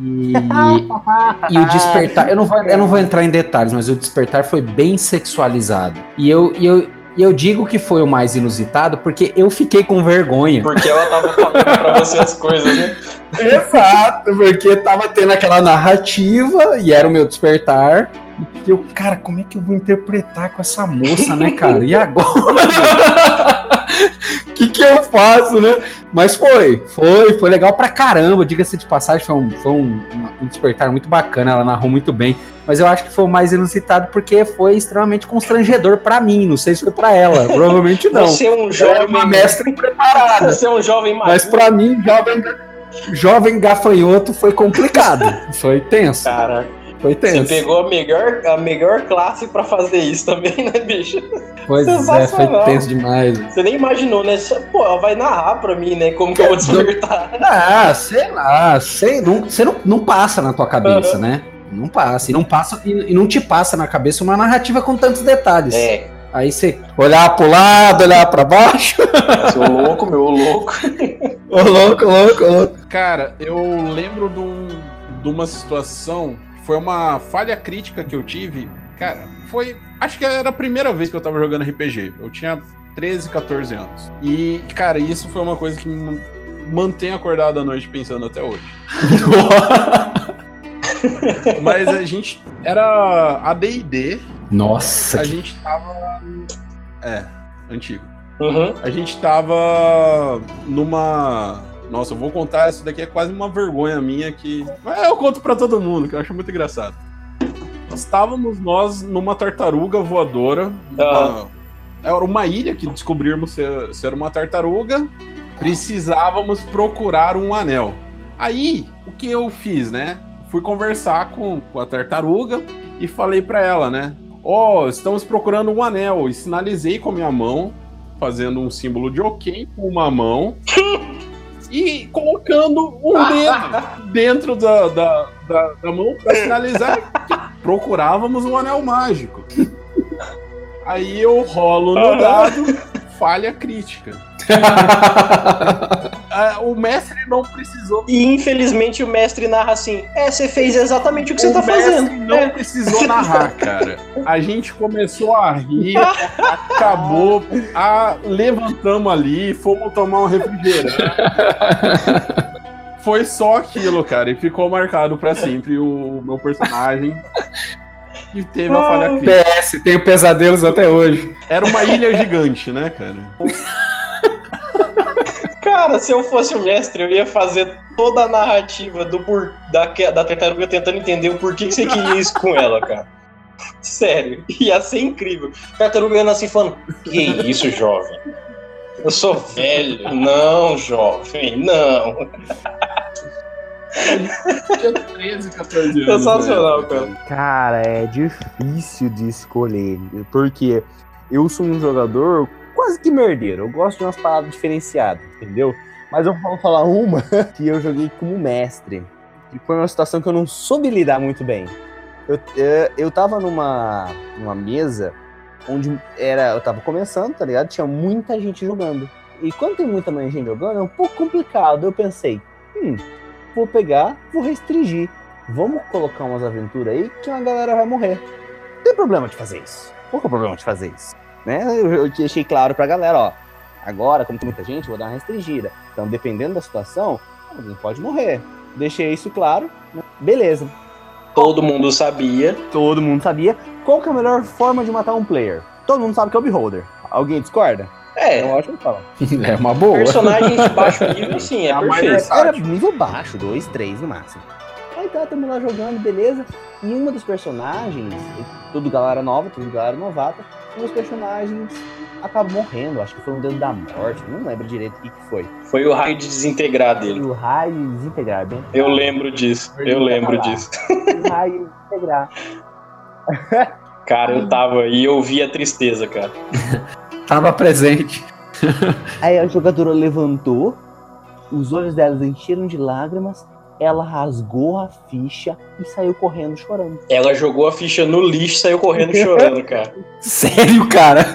e o despertar, eu não, vou, eu não vou entrar em detalhes, mas o despertar foi bem sexualizado. E eu, e eu, e eu digo que foi o mais inusitado porque eu fiquei com vergonha. Porque ela tava falando pra você as coisas, né? Exato, porque tava tendo aquela narrativa e era o meu despertar. E eu, cara, como é que eu vou interpretar com essa moça, né, cara? E agora? O que, que eu faço, né? Mas foi, foi, foi legal pra caramba. Diga-se de passagem, foi, um, foi um, um, despertar muito bacana. Ela narrou muito bem. Mas eu acho que foi o mais inusitado porque foi extremamente constrangedor para mim. Não sei se foi para ela, provavelmente não. Você é um jovem. uma mestre preparada. Você é um jovem mais. Mas para mim, jovem, jovem gafanhoto foi complicado. foi tenso. Caraca. Foi tenso. Você pegou a melhor, a melhor classe para fazer isso também, né, bicho? Pois é, foi tenso demais. Você nem imaginou, né? Pô, ela vai narrar pra mim, né? Como que eu vou despertar. Ah, sei lá, sei, não, você não, não passa na tua cabeça, uhum. né? não passa. E não passa e, e não te passa na cabeça uma narrativa com tantos detalhes. É, Aí você olhar pro lado, olhar pra baixo. seu louco, meu louco. Ô, louco, louco, louco. Cara, eu lembro de, um- de uma situação foi uma falha crítica que eu tive. Cara, foi. Acho que era a primeira vez que eu tava jogando RPG. Eu tinha 13, 14 anos. E, cara, isso foi uma coisa que me mantém acordado à noite pensando até hoje. Mas a gente. Era ADD, Nossa, a que... gente tava. É, antigo. Uhum. A gente tava numa. Nossa, eu vou contar, isso daqui é quase uma vergonha minha que. Mas eu conto pra todo mundo, que eu acho muito engraçado. Estávamos nós numa tartaruga voadora. Ah. uma- Era uma ilha que descobrimos ser, ser uma tartaruga. Precisávamos procurar um anel. Aí, o que eu fiz, né? Fui conversar com, com a tartaruga e falei pra ela, né? Ó, estamos procurando um anel. E sinalizei com a minha mão, fazendo um símbolo de ok com uma mão. e colocando um dedo dentro da, da, da, da mão para sinalizar que procurávamos um anel mágico. Aí eu rolo no dado, falha crítica. Ah, o mestre não precisou. E infelizmente o mestre narra assim: É, você fez exatamente o que você o tá mestre fazendo. não É. precisou narrar, cara. A gente começou a rir, acabou, a, levantamos ali, fomos tomar um refrigerante. Foi só aquilo, cara, e ficou marcado pra sempre o meu personagem. E teve a falha crítica. PS, tenho pesadelos até hoje. Era uma ilha gigante, né, cara? Cara, se eu fosse o mestre, eu ia fazer toda a narrativa do por... da, da tartaruga tentando entender o porquê que você queria isso com ela, cara. Sério, ia ser incrível. Tartaruga olhando assim falando: Que isso, jovem? Eu sou velho. Não, jovem, não. Tinha 13, 14 anos. Sensacional, cara. Cara, é difícil de escolher. Porque eu sou um jogador quase que merdeiro. Eu gosto de umas paradas diferenciadas, entendeu? Mas eu vou falar uma que eu joguei como mestre. E foi uma situação que eu não soube lidar muito bem. Eu, eh, eu tava numa, numa mesa onde era, eu tava começando, tá ligado? Tinha muita gente jogando. E quando tem muita gente jogando, é um pouco complicado. Eu pensei, hum, vou pegar, vou restringir. Vamos colocar umas aventuras aí que uma galera vai morrer. Não tem problema de fazer isso. Qual que é o problema de fazer isso? Né? Eu, deixei claro pra galera, ó. Agora, como tem muita gente, eu vou dar uma restringida. Então, dependendo da situação, alguém pode morrer. Deixei isso claro. né? Beleza. Todo mundo sabia. Todo mundo sabia. Qual que é a melhor forma de matar um player? Todo mundo sabe que é o Beholder. Alguém discorda? É, Eu acho que fala. É uma boa. personagens de baixo nível, sim, é A mais perfeito. Era nível baixo, 2, 3 no máximo. Aí tá, tamo lá jogando, beleza. E uma dos personagens, tudo galera nova, tudo galera novata, um dos personagens acaba morrendo, acho que foi um dedo da morte, não lembro direito o que, que foi. Foi o raio de desintegrar dele. o raio desintegrar, bem. Eu lembro disso, eu lembro disso. O raio desintegrar. Cara, eu tava e eu vi a tristeza, cara. Tava presente. Aí a jogadora levantou, os olhos dela encheram de lágrimas, ela rasgou a ficha e saiu correndo chorando. Ela jogou a ficha no lixo e saiu correndo chorando, cara. Sério, cara?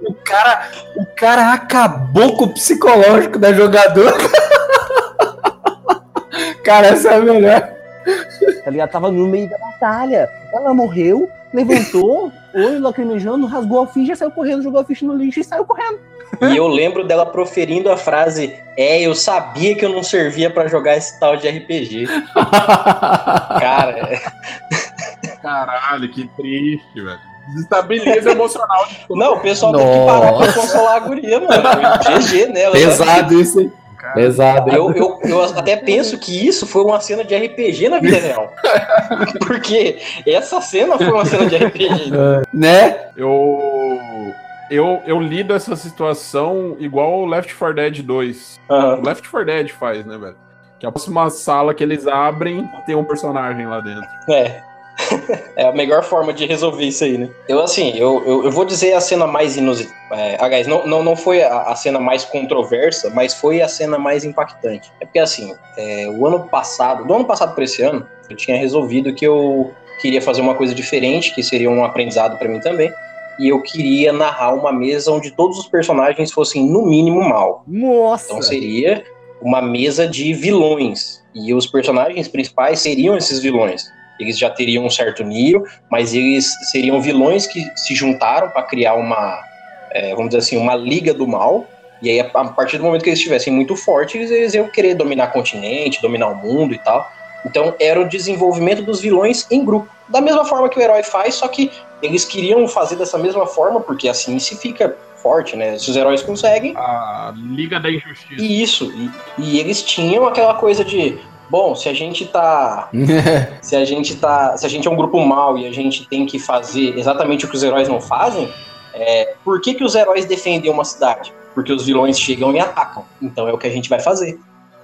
o cara, o cara acabou com o psicológico da jogadora. cara, essa é a melhor. Tá ligado? Tava no meio da batalha. Ela morreu, levantou, olho lacrimejando, rasgou a ficha, saiu correndo, jogou a ficha no lixo e saiu correndo. E eu lembro dela proferindo a frase: É, eu sabia que eu não servia pra jogar esse tal de RPG. Cara, é- Caralho, que triste, velho. Desestabiliza emocional não, o pessoal tem que parar pra consolar a guria, mano. GG nela. Pesado isso, hein? Pesado. hein? Eu, eu, eu até penso que isso foi uma cena de RPG na vida real. Porque essa cena foi uma cena de RPG. Né? Eu, eu, eu lido essa situação igual o Left 4 Dead 2. Aham. O Left 4 Dead faz, né, velho? Que a próxima sala que eles abrem tem um personagem lá dentro. É. é a melhor forma de resolver isso aí, né? Eu, assim, eu, eu, eu vou dizer a cena mais inusitada. É, aliás, não, não, não foi a, a, cena mais controversa, mas foi a cena mais impactante. É porque, assim, é, o ano passado, do ano passado para esse ano, eu tinha resolvido que eu queria fazer uma coisa diferente, que seria um aprendizado para mim também. E eu queria narrar uma mesa onde todos os personagens fossem, no mínimo, mal. Nossa! Então seria uma mesa de vilões. E os personagens principais seriam esses vilões eles já teriam um certo nível, mas eles seriam vilões que se juntaram para criar uma, é, vamos dizer assim, uma liga do mal. E aí, a partir do momento que eles estivessem muito fortes, eles iam querer dominar continente, dominar o mundo e tal. Então, era o desenvolvimento dos vilões em grupo. Da mesma forma que o herói faz, só que eles queriam fazer dessa mesma forma, porque assim se fica forte, né? Se os heróis conseguem. A Liga da Injustiça. Isso. E, e eles tinham aquela coisa de bom, se a gente tá. se a gente tá. Se a gente é um grupo mal e a gente tem que fazer exatamente o que os heróis não fazem, é, por que, que os heróis defendem uma cidade? Porque os vilões chegam e atacam. Então é o que a gente vai fazer.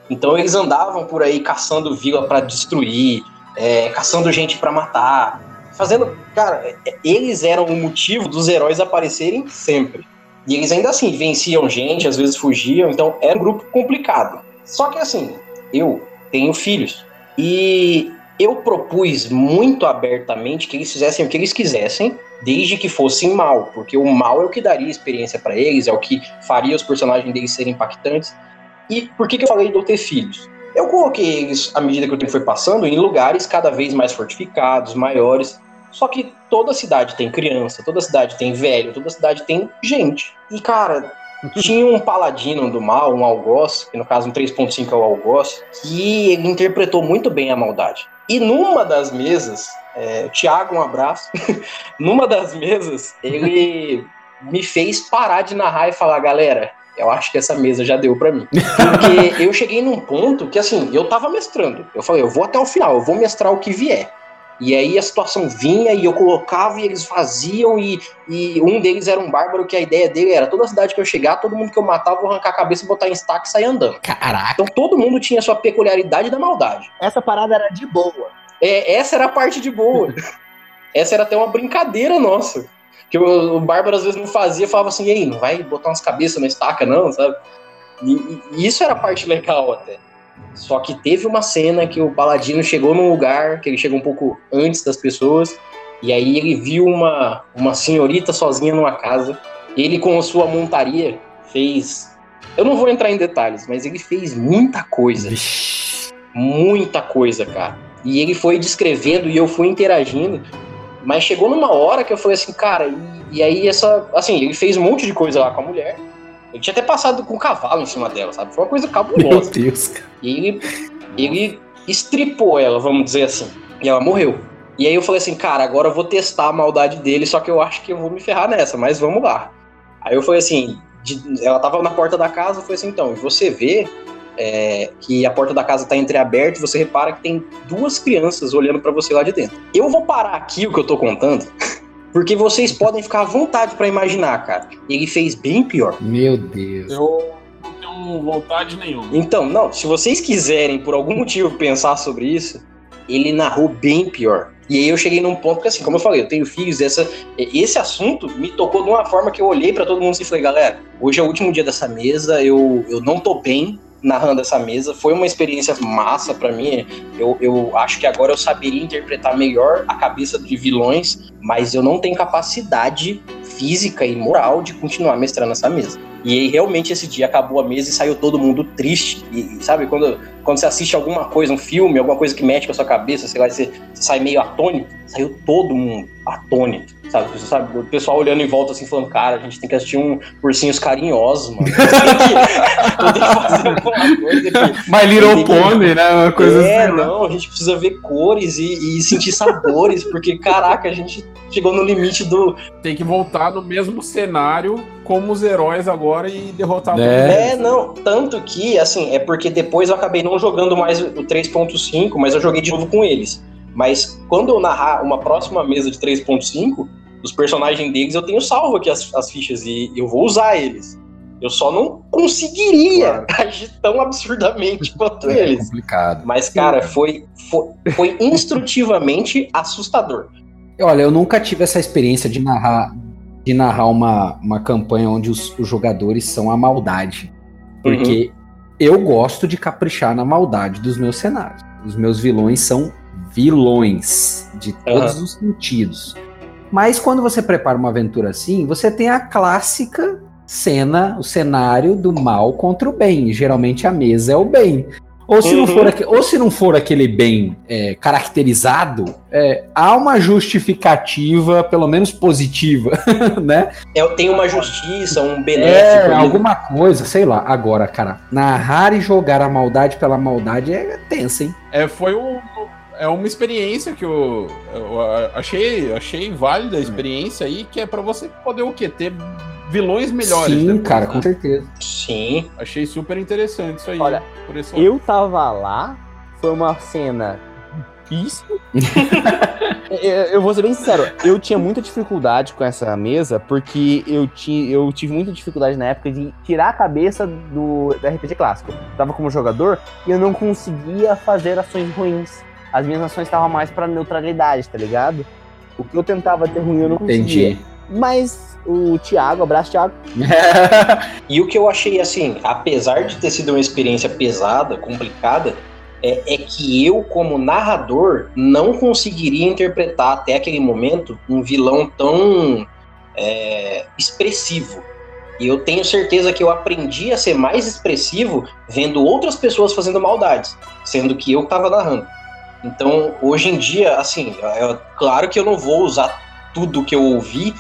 Então eles andavam por aí caçando vila para destruir, é, caçando gente para matar, fazendo. Cara, é, eles eram o motivo dos heróis aparecerem sempre. E eles ainda assim venciam gente, às vezes fugiam, então era um grupo complicado. Só que assim, eu tenho filhos. E eu propus muito abertamente que eles fizessem o que eles quisessem, desde que fossem mal, porque o mal é o que daria experiência para eles, é o que faria os personagens deles serem impactantes. E por que, que eu falei de eu ter filhos? Eu coloquei eles, à medida que o tempo foi passando, em lugares cada vez mais fortificados, maiores. Só que toda cidade tem criança, toda cidade tem velho, toda cidade tem gente. E, cara, tinha um paladino do mal, um algoz, que no caso um 3.5 é o algoz, que ele interpretou muito bem a maldade. E numa das mesas, é, Tiago, um abraço, numa das mesas, ele me fez parar de narrar e falar, galera, eu acho que essa mesa já deu para mim. Porque eu cheguei num ponto que, assim, eu tava mestrando. Eu falei, eu vou até o final, eu vou mestrar o que vier. E aí a situação vinha e eu colocava e eles faziam, e, e um deles era um bárbaro que a ideia dele era toda cidade que eu chegar, todo mundo que eu matava, eu vou arrancar a cabeça, botar em estaque e sair andando. Caraca! Então todo mundo tinha sua peculiaridade da maldade. Essa parada era de boa. É, essa era a parte de boa. essa era até uma brincadeira nossa. Que o, o Bárbaro às vezes não fazia, falava assim, ei, não vai botar umas cabeças na estaca, não, sabe? E, e isso era a parte legal até. Só que teve uma cena que o Paladino chegou num lugar, que ele chegou um pouco antes das pessoas, e aí ele viu uma, uma senhorita sozinha numa casa. Ele, com a sua montaria, fez. Eu não vou entrar em detalhes, mas ele fez muita coisa. Muita coisa, cara. E ele foi descrevendo e eu fui interagindo. Mas chegou numa hora que eu falei assim, cara, e, e aí essa. Assim, ele fez um monte de coisa lá com a mulher. Ele tinha até passado com um cavalo em cima dela, sabe? Foi uma coisa cabulosa. Meu Deus, cara. E ele, ele estripou ela, vamos dizer assim. E ela morreu. E aí eu falei assim, cara, agora eu vou testar a maldade dele, só que eu acho que eu vou me ferrar nessa, mas vamos lá. Aí eu falei assim, de, ela tava na porta da casa, eu falei assim, então, você vê é, que a porta da casa tá entreaberta e você repara que tem duas crianças olhando para você lá de dentro. Eu vou parar aqui o que eu tô contando Porque vocês podem ficar à vontade para imaginar, cara. Ele fez bem pior. Meu Deus. Eu não tenho vontade nenhuma. Então, não, se vocês quiserem, por algum motivo, pensar sobre isso, ele narrou bem pior. E aí eu cheguei num ponto que, assim, como eu falei, eu tenho filhos, essa, esse assunto me tocou de uma forma que eu olhei para todo mundo e falei, galera, hoje é o último dia dessa mesa, eu, eu não tô bem, narrando essa mesa. Foi uma experiência massa para mim. Eu, eu acho que agora eu saberia interpretar melhor a cabeça de vilões, mas eu não tenho capacidade física e moral de continuar mestrando essa mesa. E aí, realmente, esse dia acabou a mesa e saiu todo mundo triste. E, sabe, quando, quando você assiste alguma coisa, um filme, alguma coisa que mexe com a sua cabeça, sei lá, você, você sai meio atônito, saiu todo mundo atônito. Sabe, você sabe, o pessoal olhando em volta assim, falando, cara, a gente tem que assistir um Ursinhos Carinhosos, mano. Tem que, tem que fazer alguma coisa aqui. My Little Pony, né? Uma coisa é, assim. não, a gente precisa ver cores e, e sentir sabores, porque, caraca, a gente chegou no limite do. Tem que voltar no mesmo cenário como os heróis agora e derrotar É. É, não, tanto que, assim, é porque depois eu acabei não jogando mais o 3.5, mas eu joguei de novo com eles. Mas quando eu narrar uma próxima mesa de 3.5, os personagens deles eu tenho salvo aqui as, as fichas e eu vou usar eles. Eu só não conseguiria Claro. agir tão absurdamente quanto É eles. complicado. Mas, cara, foi, foi, foi instrutivamente assustador. Olha, eu nunca tive essa experiência de narrar de narrar uma, uma campanha onde os, os jogadores são a maldade. Porque eu gosto de caprichar na maldade dos meus cenários. Os meus vilões são vilões de todos os sentidos. Mas quando você prepara uma aventura assim, você tem a clássica cena, o cenário do mal contra o bem. Geralmente a mesa é o bem. Ou se, não, Uhum. for, aque- ou se não for aquele bem é, caracterizado, é, há uma justificativa, pelo menos positiva, né? É, tem uma justiça, um benéfico. É, alguma coisa, sei lá. Agora, cara, narrar e jogar a maldade pela maldade é tenso, hein? É, foi um, é uma experiência que eu, eu achei, achei válida a experiência aí, que é pra você poder o quê? Ter vilões melhores. Sim, depois, cara, né? com certeza. Sim. Achei super interessante isso aí. Olha, Eu tava lá, foi uma cena difícil. eu, eu vou ser bem sincero, eu tinha muita dificuldade com essa mesa, porque eu, ti, eu tive muita dificuldade na época de tirar a cabeça do, do RPG clássico. Eu tava como jogador e eu não conseguia fazer ações ruins. As minhas ações estavam mais pra neutralidade, tá ligado? O que eu tentava ter ruim eu não conseguia. Entendi. Mas o Thiago, abraço Thiago, E o que eu achei assim, apesar de ter sido uma experiência pesada, complicada, é, é que eu, como narrador, não conseguiria interpretar até aquele momento um vilão tão é, expressivo. E eu tenho certeza que eu aprendi a ser mais expressivo vendo outras pessoas fazendo maldades, sendo que eu estava narrando. Então, hoje em dia, assim, é claro que eu não vou usar tudo que eu ouvi,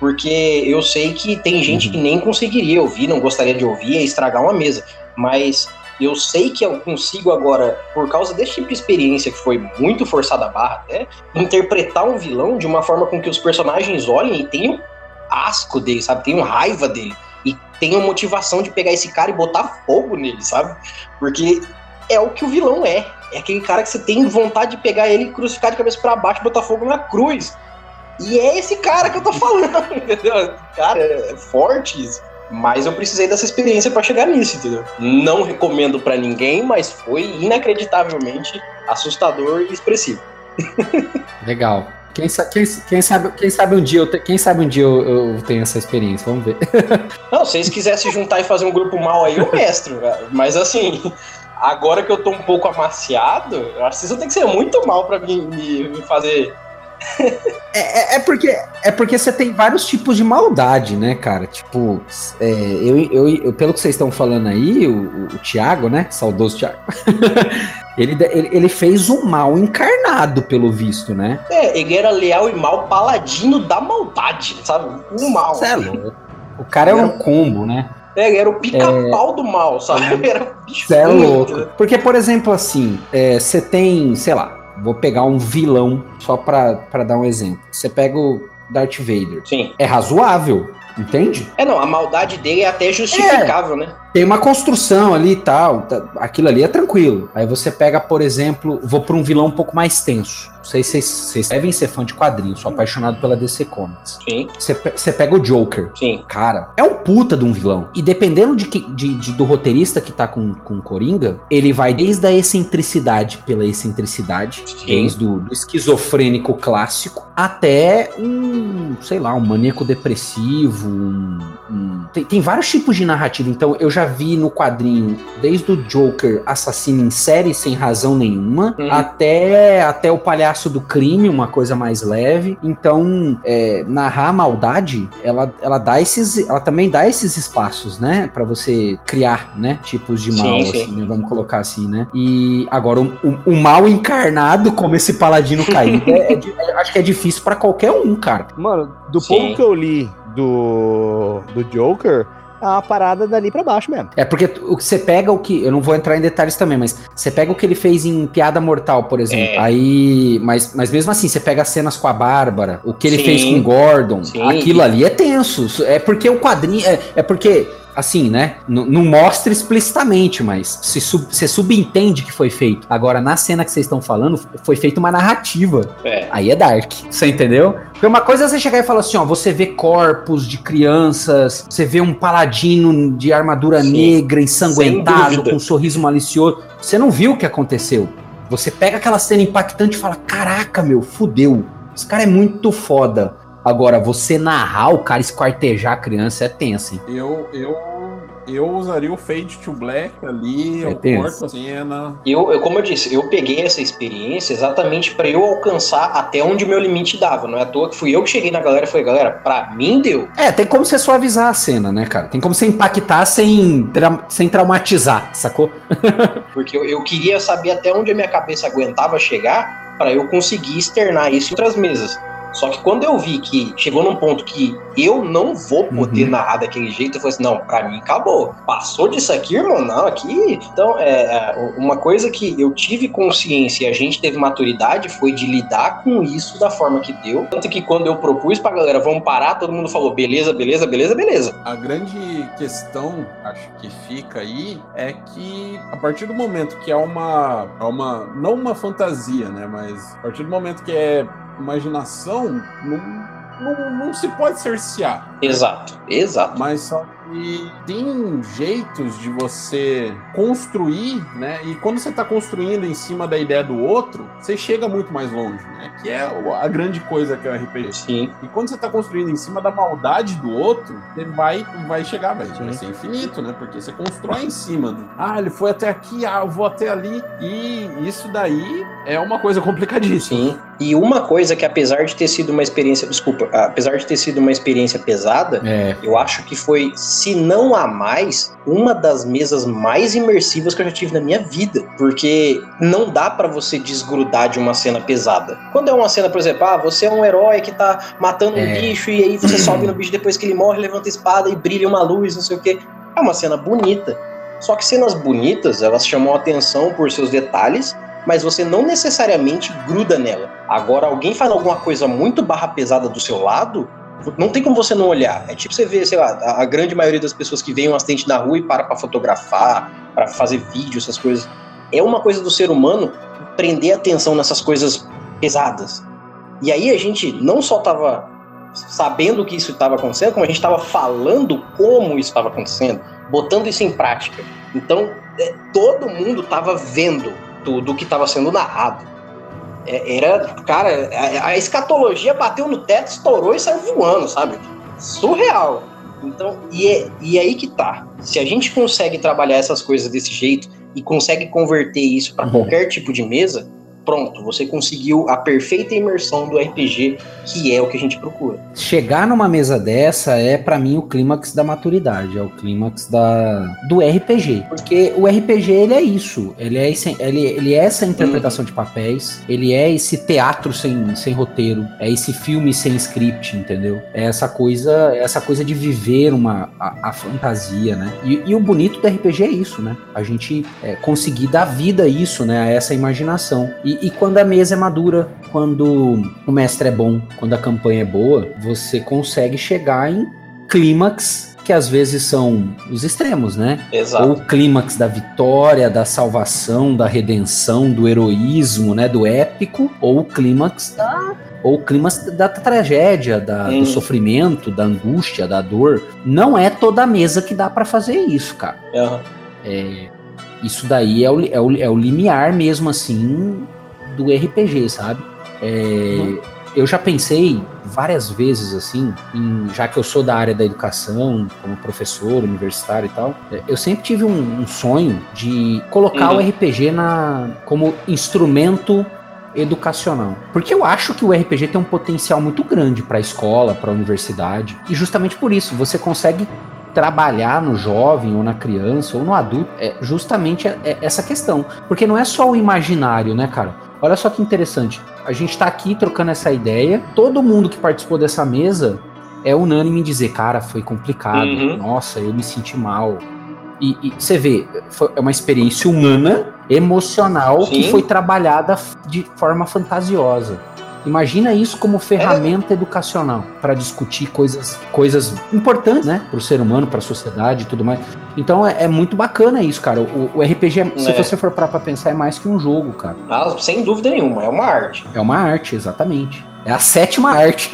porque eu sei que tem gente Uhum. que nem conseguiria ouvir, não gostaria de ouvir, é estragar uma mesa. Mas eu sei que eu consigo agora, por causa desse tipo de experiência que foi muito forçada a barra até, interpretar um vilão de uma forma com que os personagens olhem e tenham asco dele, sabe? Tenham raiva dele. E tenham motivação de pegar esse cara e botar fogo nele, sabe? Porque é o que o vilão é. É aquele cara que você tem vontade de pegar ele e crucificar de cabeça para baixo e botar fogo na cruz. E é esse cara que eu tô falando, entendeu? Cara, é forte isso. Mas eu precisei dessa experiência para chegar nisso, entendeu? Não recomendo para ninguém, mas foi inacreditavelmente assustador e expressivo. Legal. Quem, quem- quem sabe, quem sabe um dia eu te- quem sabe um dia eu, eu tenho essa experiência, vamos ver. Não, se vocês quisessem se juntar e fazer um grupo mal aí, eu mestro. Mas assim, agora que eu tô um pouco amaciado, eu acho que vão ter que ser muito mal para me, me- me fazer. É, é- é porque é porque você tem vários tipos de maldade, né, cara? Tipo, é, eu, eu, eu- pelo que vocês estão falando aí, o, o, Thiago, né? Saudoso Thiago. ele, ele, ele fez o mal encarnado, pelo visto, né? É, ele era leal e mal, paladino da maldade, sabe? O mal. Cê é louco. O cara é um combo, né? É, ele era o pica-pau do mal, sabe? Era o bicho é louco. entendeu? Porque, por exemplo, assim, é, você tem, sei lá, vou pegar um vilão só pra, pra dar um exemplo. Você pega o Darth Vader. Sim. É razoável, entende? É, não, a maldade dele é até justificável, né? Tem uma construção ali e tal, tá- aquilo ali é tranquilo. Aí você pega, por exemplo, vou pra um vilão um pouco mais tenso. Não sei se vocês- vocês devem ser fã de quadrinhos, sou apaixonado pela DC Comics. Sim, Você você pega o Joker. sim. Cara, é um puta de um vilão. E dependendo de que- de- de- do roteirista que tá com, com o Coringa, ele vai desde a excentricidade pela excentricidade, Sim. desde o do esquizofrênico clássico, até um, sei lá, um maníaco depressivo. um- um- tem, tem vários tipos de narrativa. Então eu já vi no quadrinho, desde o Joker assassino em série sem razão nenhuma, Uhum. até, até o palhaço do crime, uma coisa mais leve. Então, é, narrar a maldade, ela, ela dá esses. Ela também dá esses espaços, né? Pra você criar, né? Tipos de mal, sim. assim, né, vamos colocar assim, né? E agora, o, o- o mal encarnado, como esse paladino caído, é- é é- acho que é difícil pra qualquer um, cara. Mano, do Sim. pouco que eu li do, do Joker, é uma parada dali pra baixo mesmo. É porque o que você pega o que. Eu não vou entrar em detalhes também, mas você pega o que ele fez em Piada Mortal, por exemplo. É. Aí. Mas, mas mesmo assim, você pega as cenas com a Bárbara, o que ele Sim. fez com o Gordon, Sim. aquilo ali é tenso. É porque o quadrinho. É, é porque. Assim, né? N não mostra explicitamente, mas se sub você subentende que foi feito. Agora, na cena que vocês estão falando, foi feita uma narrativa. É. Aí é dark. Você entendeu? Porque uma coisa é você chegar e falar assim, ó, você vê corpos de crianças, você vê um paladino de armadura Sim. negra, ensanguentado, com um sorriso malicioso. Você não viu o que aconteceu. Você pega aquela cena impactante e fala: Caraca, meu, fudeu. Esse cara é muito foda. Agora, você narrar o cara esquartejar a criança é tenso, hein? Eu, eu, eu usaria o Fade to Black ali, É eu tenso. corto a cena. Eu, eu, como eu disse, eu peguei essa experiência exatamente pra eu alcançar até onde o meu limite dava. Não é à toa que fui eu que cheguei na galera e falei, galera, pra mim deu. É, tem como você suavizar a cena, né, cara? Tem como você impactar sem, tra- sem traumatizar, sacou? Porque eu, eu queria saber até onde a minha cabeça aguentava chegar pra eu conseguir externar isso em outras mesas. Só que quando eu vi que chegou num ponto que eu não vou poder Uhum. narrar daquele jeito, eu falei assim, não, pra mim acabou. Passou disso aqui, irmão? Não, aqui... Então, é, é, uma coisa que eu tive consciência e a gente teve maturidade foi de lidar com isso da forma que deu. Tanto que quando eu propus pra galera, vamos parar, todo mundo falou, beleza, beleza, beleza, beleza. A grande questão, acho que fica aí, é que a partir do momento que é uma, é uma não uma fantasia, né, mas a partir do momento que é imaginação, não, não, não se pode cercear. Exato, exato. Mas só que tem jeitos de você construir, né? E quando você está construindo em cima da ideia do outro, você chega muito mais longe, né? Que é a grande coisa que é o RPG. Sim. E quando você tá construindo em cima da maldade do outro, você vai, vai chegar, vai, vai ser infinito, né? Porque você constrói em cima do. Ah, ele foi até aqui, ah, eu vou até ali. E isso daí é uma coisa complicadíssima. Sim. E uma coisa que apesar de ter sido uma experiência, desculpa, apesar de ter sido uma experiência pesada, É. eu acho que foi, se não a mais, uma das mesas mais imersivas que eu já tive na minha vida, porque não dá pra você desgrudar de uma cena pesada. Quando é uma cena, por exemplo, ah, você é um herói que tá matando um É. bicho e aí você sobe no bicho depois que ele morre, levanta a espada e brilha uma luz, não sei o quê. É uma cena bonita. Só que cenas bonitas, elas chamam a atenção por seus detalhes, mas você não necessariamente gruda nela. Agora, alguém faz alguma coisa muito barra pesada do seu lado, não tem como você não olhar. É tipo você ver, sei lá, a, a grande maioria das pessoas que veem um acidente na rua e para pra fotografar, pra fazer vídeo, essas coisas. É uma coisa do ser humano prender atenção nessas coisas pesadas. E aí a gente não só tava sabendo que isso estava acontecendo, como a gente estava falando como isso estava acontecendo, botando isso em prática. Então, é, todo mundo estava vendo tudo que estava sendo narrado. É, era, cara, a, escatologia bateu no teto, estourou e saiu voando, sabe? Surreal. Então, e é, e é aí que tá. Se a gente consegue trabalhar essas coisas desse jeito e consegue converter isso para Uhum. qualquer tipo de mesa, pronto, você conseguiu a perfeita imersão do RPG, que é o que a gente procura. Chegar numa mesa dessa é pra mim o clímax da maturidade, é o clímax da do RPG, porque o RPG ele é isso, ele é esse, ele, ele é essa interpretação de papéis, ele é esse teatro sem, sem roteiro, é esse filme sem script, entendeu? É essa coisa, é essa coisa de viver uma a, a fantasia, né? E, e o bonito do RPG é isso, né? A gente é, conseguir dar vida a isso, né? A essa imaginação. E, e quando a mesa é madura, quando o mestre é bom, quando a campanha é boa, você consegue chegar em clímax que às vezes são os extremos, né? Exato. Ou o clímax da vitória, da salvação, da redenção, do heroísmo, né? Do épico, ou o clímax da. Ou o clímax da tragédia, da- Hum. do sofrimento, da angústia, da dor. Não é toda mesa que dá pra fazer isso, cara. Aham. É, isso daí é o, é, o, é o limiar mesmo assim do RPG, sabe? É, Eu já pensei várias vezes assim, em- já que eu sou da área da educação, como professor universitário e tal, é, eu sempre tive um, um sonho de colocar Uhum. o RPG na, como instrumento educacional. Porque eu acho que o RPG tem um potencial muito grande para a escola, para a universidade, e justamente por isso você consegue trabalhar no jovem ou na criança ou no adulto é justamente é- é essa questão. Porque não é só o imaginário, né, cara? Olha só que interessante. A gente tá aqui trocando essa ideia, todo mundo que participou dessa mesa é unânime em dizer, cara, foi complicado, Uhum. nossa, eu me senti mal. E, e você vê, foi é uma experiência humana, emocional, que Sim. foi trabalhada de forma fantasiosa. Imagina isso como ferramenta educacional para discutir coisas, coisas importantes, né, para o ser humano, para a sociedade e tudo mais. Então é, é, muito bacana isso, cara. O, o RPG, se é. você for parar para pensar, é mais que um jogo, cara. Ah, sem dúvida nenhuma, é uma arte. É uma arte, exatamente. É a sétima arte.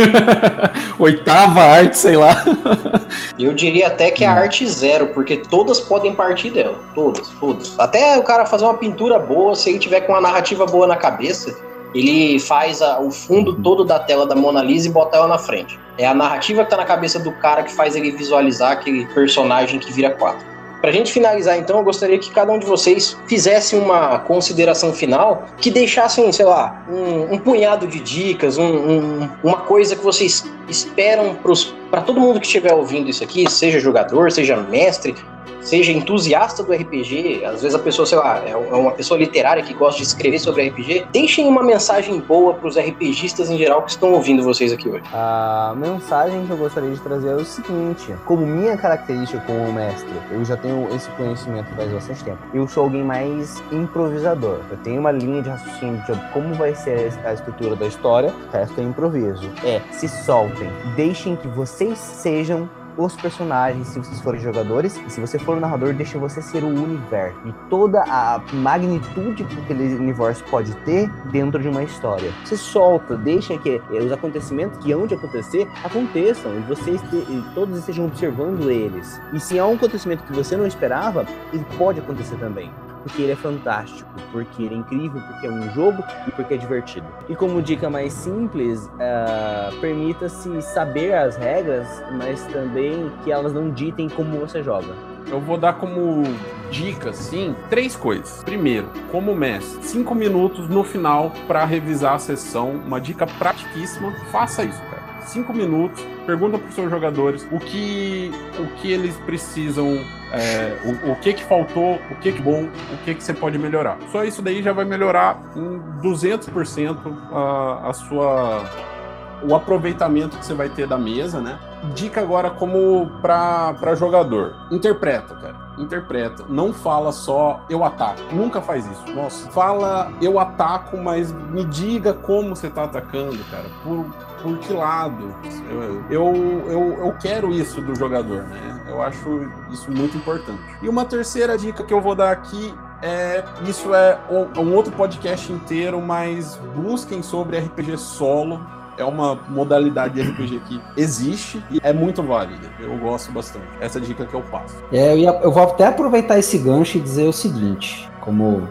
Oitava arte, sei lá. Eu diria até que é a hum. arte zero, porque todas podem partir dela. Todas, todas. Até o cara fazer uma pintura boa, se ele tiver com uma narrativa boa na cabeça, ele faz a, o fundo uhum. todo da tela da Mona Lisa e bota ela na frente. É a narrativa que tá na cabeça do cara que faz ele visualizar aquele personagem que vira quatro. Para a gente finalizar, então, eu gostaria que cada um de vocês fizesse uma consideração final que deixassem, sei lá, um, um punhado de dicas, um, um, uma coisa que vocês esperam para todo mundo que estiver ouvindo isso aqui, seja jogador, seja mestre, seja entusiasta do RPG, às vezes a pessoa, sei lá, é, é uma pessoa literária que gosta de escrever sobre RPG, deixem uma mensagem boa para os RPGistas em geral que estão ouvindo vocês aqui hoje. A mensagem que eu gostaria de trazer é o seguinte: como minha característica como mestre, eu já tenho esse conhecimento faz bastante tempo. Eu sou alguém mais improvisador. Eu tenho uma linha de raciocínio de como vai ser a estrutura da história, o resto é improviso. É, se soltem, deixem que vocês sejam os personagens, se vocês forem jogadores, e se você for o narrador, deixa você ser o universo e toda a magnitude que aquele universo pode ter dentro de uma história. Você solta, deixa que eh, os acontecimentos que hão de acontecer aconteçam e vocês e todos estejam observando eles. E se há um acontecimento que você não esperava, ele pode acontecer também porque ele é fantástico, porque ele é incrível, porque é um jogo e porque é divertido. E como dica mais simples, uh, permita-se saber as regras, mas também que elas não ditem como você joga. Eu vou dar como dica, sim, três coisas. Primeiro, como mestre, cinco minutos no final para revisar a sessão. Uma dica pratiquíssima. Faça isso, cinco minutos, pergunta para os seus jogadores o que, o que eles precisam, é, o, o, que que faltou, o que que bom, o que que você pode melhorar. Só isso daí já vai melhorar em 200% a, a sua o aproveitamento que você vai ter da mesa, né? Dica agora como para jogador. Interpreta, cara. Interpreta. Não fala só eu ataco. Nunca faz isso. Nossa, fala eu ataco, mas me diga como você tá atacando, cara. Por, por que lado? Eu, eu, eu, eu quero isso do jogador, né? Eu acho isso muito importante. E uma terceira dica que eu vou dar aqui é, isso é um, outro podcast inteiro, mas busquem sobre RPG solo. É uma modalidade de RPG que existe e é muito válida. Eu gosto bastante. Essa é dica que eu passo. É, eu, ia, eu vou até aproveitar esse gancho e dizer o seguinte: como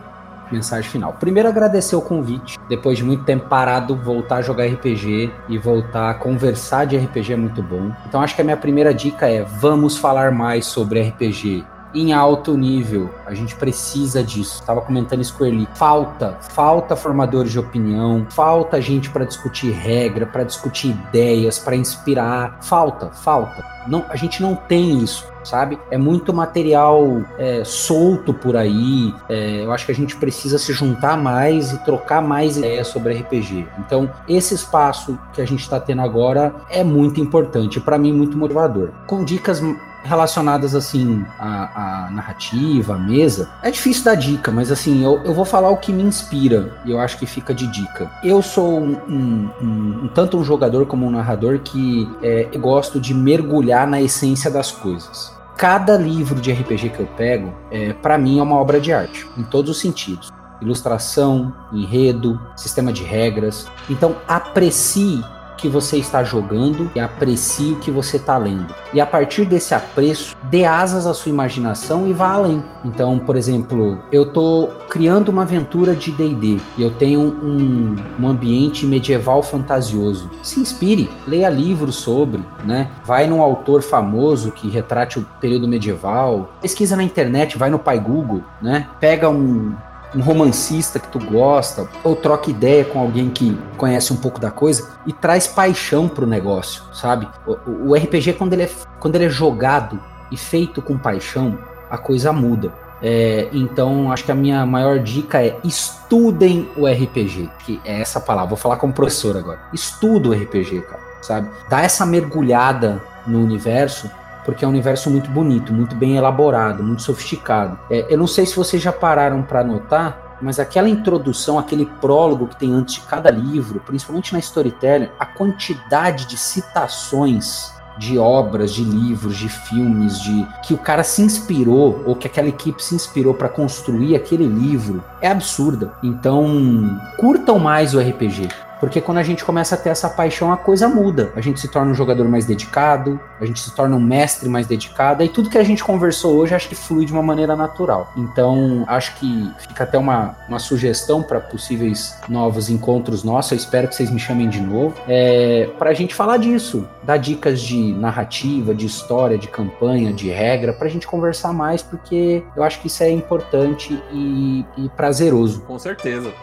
mensagem final. Primeiro, agradecer o convite. Depois de muito tempo parado, voltar a jogar RPG e voltar a conversar de RPG é muito bom. Então, acho que a minha primeira dica é: vamos falar mais sobre RPG em alto nível. A gente precisa disso. Estava comentando isso com ele. Falta, falta formadores de opinião, falta gente para discutir regra, para discutir ideias, para inspirar. Falta, falta. Não, a gente não tem isso sabe? É muito material é, solto por aí. É, eu acho que a gente precisa se juntar mais e trocar mais ideias sobre RPG. Então, esse espaço que a gente está tendo agora é muito importante, para mim, muito motivador. Com dicas relacionadas assim à, à, narrativa, à mesa, é difícil dar dica, mas assim, eu, eu vou falar o que me inspira e eu acho que fica de dica. Eu sou um, um, um, tanto um jogador como um narrador que é, gosto de mergulhar na essência das coisas cada livro de RPG que eu pego, é, para mim, é uma obra de arte, em todos os sentidos. Ilustração, enredo, sistema de regras. Então, aprecie que você está jogando e aprecie o que você está lendo. E a partir desse apreço, dê asas à sua imaginação e vá além. Então, por exemplo, eu estou criando uma aventura de D&D e eu tenho um, um ambiente medieval fantasioso. Se inspire, leia livros sobre, né? Vai num autor famoso que retrate o período medieval, pesquisa na internet, vai no pai Google, né? Pega um um romancista que tu gosta, ou troca ideia com alguém que conhece um pouco da coisa e traz paixão pro negócio, sabe? O, o RPG, quando ele, é, quando ele é jogado e feito com paixão, a coisa muda. É, então, acho que a minha maior dica é estudem o RPG, que é essa palavra. Vou falar como professor agora. Estuda o RPG, cara, sabe? Dá essa mergulhada no universo porque é um universo muito bonito, muito bem elaborado, muito sofisticado. É, eu não sei se vocês já pararam para notar, mas aquela introdução, aquele prólogo que tem antes de cada livro, principalmente na storytelling, a quantidade de citações de obras, de livros, de filmes, de que o cara se inspirou ou que aquela equipe se inspirou para construir aquele livro é absurda. Então, curtam mais o RPG. Porque quando a gente começa a ter essa paixão, a coisa muda. A gente se torna um jogador mais dedicado, a gente se torna um mestre mais dedicado, e tudo que a gente conversou hoje acho que flui de uma maneira natural. Então, acho que fica até uma, uma sugestão para possíveis novos encontros nossos. Eu espero que vocês me chamem de novo. É, para a gente falar disso, dar dicas de narrativa, de história, de campanha, de regra, para a gente conversar mais, porque eu acho que isso é importante e, e prazeroso. Com certeza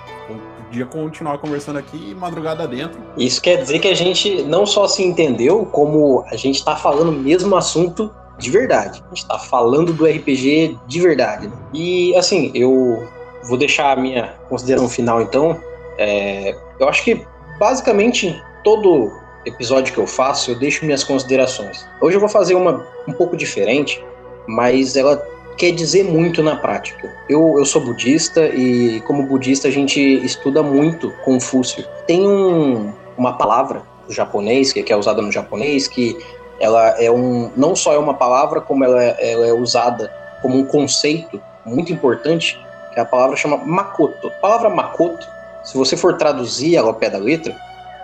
podia continuar conversando aqui madrugada dentro. Isso quer dizer que a gente não só se entendeu, como a gente está falando o mesmo assunto de verdade. A gente está falando do RPG de verdade. Né? E assim, eu vou deixar a minha consideração final então. É, eu acho que basicamente todo episódio que eu faço eu deixo minhas considerações. Hoje eu vou fazer uma um pouco diferente, mas ela quer dizer muito na prática. Eu, eu sou budista e, como budista, a gente estuda muito Confúcio. Tem um, uma palavra do japonês, que, é usada no japonês, que ela é um. não só é uma palavra, como ela, ela é usada como um conceito muito importante, que é a palavra chama makoto. A palavra makoto, se você for traduzir ela ao pé da letra,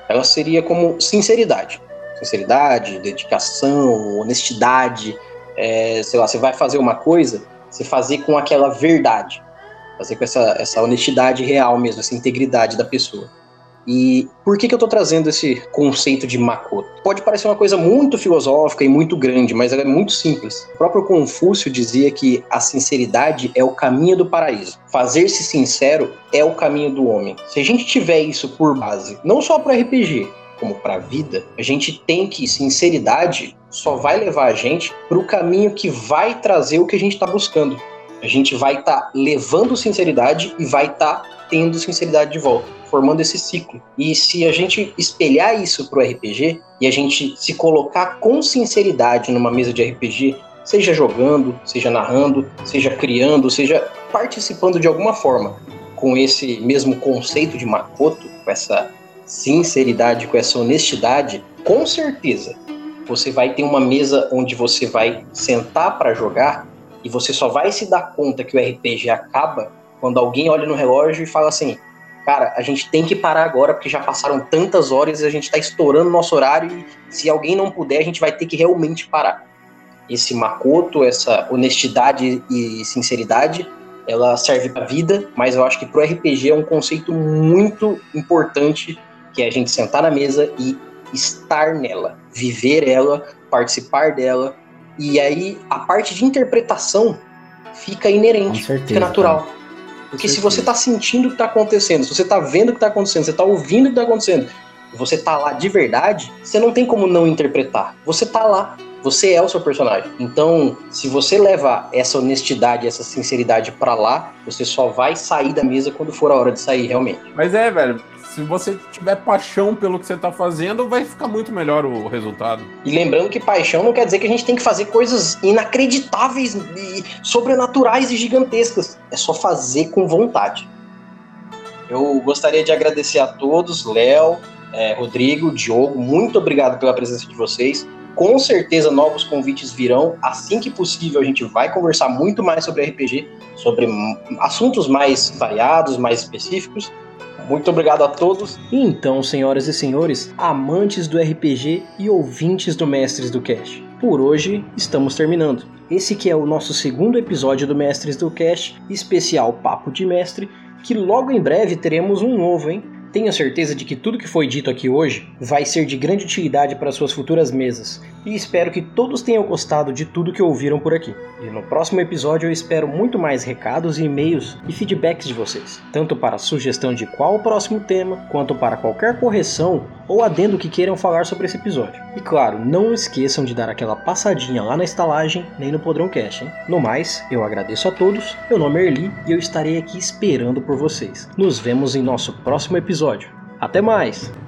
ela seria como sinceridade. Sinceridade, dedicação, honestidade, é, sei lá, você vai fazer uma coisa, você fazer com aquela verdade, fazer com essa, essa honestidade real mesmo, essa integridade da pessoa. E por que, que eu estou trazendo esse conceito de Makoto? Pode parecer uma coisa muito filosófica e muito grande, mas ela é muito simples. O próprio Confúcio dizia que a sinceridade é o caminho do paraíso. Fazer-se sincero é o caminho do homem. Se a gente tiver isso por base, não só para RPG, como para a vida, a gente tem que sinceridade só vai levar a gente para o caminho que vai trazer o que a gente está buscando. A gente vai estar tá levando sinceridade e vai estar tá tendo sinceridade de volta, formando esse ciclo. E se a gente espelhar isso para o RPG e a gente se colocar com sinceridade numa mesa de RPG, seja jogando, seja narrando, seja criando, seja participando de alguma forma com esse mesmo conceito de Makoto, com essa sinceridade, com essa honestidade, com certeza você vai ter uma mesa onde você vai sentar para jogar e você só vai se dar conta que o RPG acaba quando alguém olha no relógio e fala assim: cara, a gente tem que parar agora porque já passaram tantas horas e a gente está estourando nosso horário e se alguém não puder, a gente vai ter que realmente parar. Esse macoto, essa honestidade e sinceridade, ela serve para vida, mas eu acho que pro RPG é um conceito muito importante que é a gente sentar na mesa e estar nela, viver ela, participar dela. E aí a parte de interpretação fica inerente, certeza, fica natural. Cara. Porque se você está sentindo o que está acontecendo, se você está vendo o que está acontecendo, você está ouvindo o que está acontecendo, e você está lá de verdade, você não tem como não interpretar. Você está lá. Você é o seu personagem. Então, se você levar essa honestidade, essa sinceridade para lá, você só vai sair da mesa quando for a hora de sair, realmente. Mas é, velho, se você tiver paixão pelo que você está fazendo, vai ficar muito melhor o resultado. E lembrando que paixão não quer dizer que a gente tem que fazer coisas inacreditáveis e sobrenaturais e gigantescas. É só fazer com vontade. Eu gostaria de agradecer a todos, Léo, é, Rodrigo, Diogo, muito obrigado pela presença de vocês. Com certeza novos convites virão. Assim que possível, a gente vai conversar muito mais sobre RPG, sobre assuntos mais variados, mais específicos. Muito obrigado a todos. Então, senhoras e senhores, amantes do RPG e ouvintes do Mestres do Cast, por hoje estamos terminando. Esse que é o nosso segundo episódio do Mestres do Cast, especial Papo de Mestre, que logo em breve teremos um novo, hein? Tenho certeza de que tudo que foi dito aqui hoje vai ser de grande utilidade para suas futuras mesas, e espero que todos tenham gostado de tudo que ouviram por aqui. E no próximo episódio eu espero muito mais recados e-mails e feedbacks de vocês, tanto para sugestão de qual o próximo tema, quanto para qualquer correção ou adendo que queiram falar sobre esse episódio. E claro, não esqueçam de dar aquela passadinha lá na estalagem nem no Podrão Cash, hein? No mais, eu agradeço a todos, meu nome é Erli e eu estarei aqui esperando por vocês. Nos vemos em nosso próximo episódio. Até mais!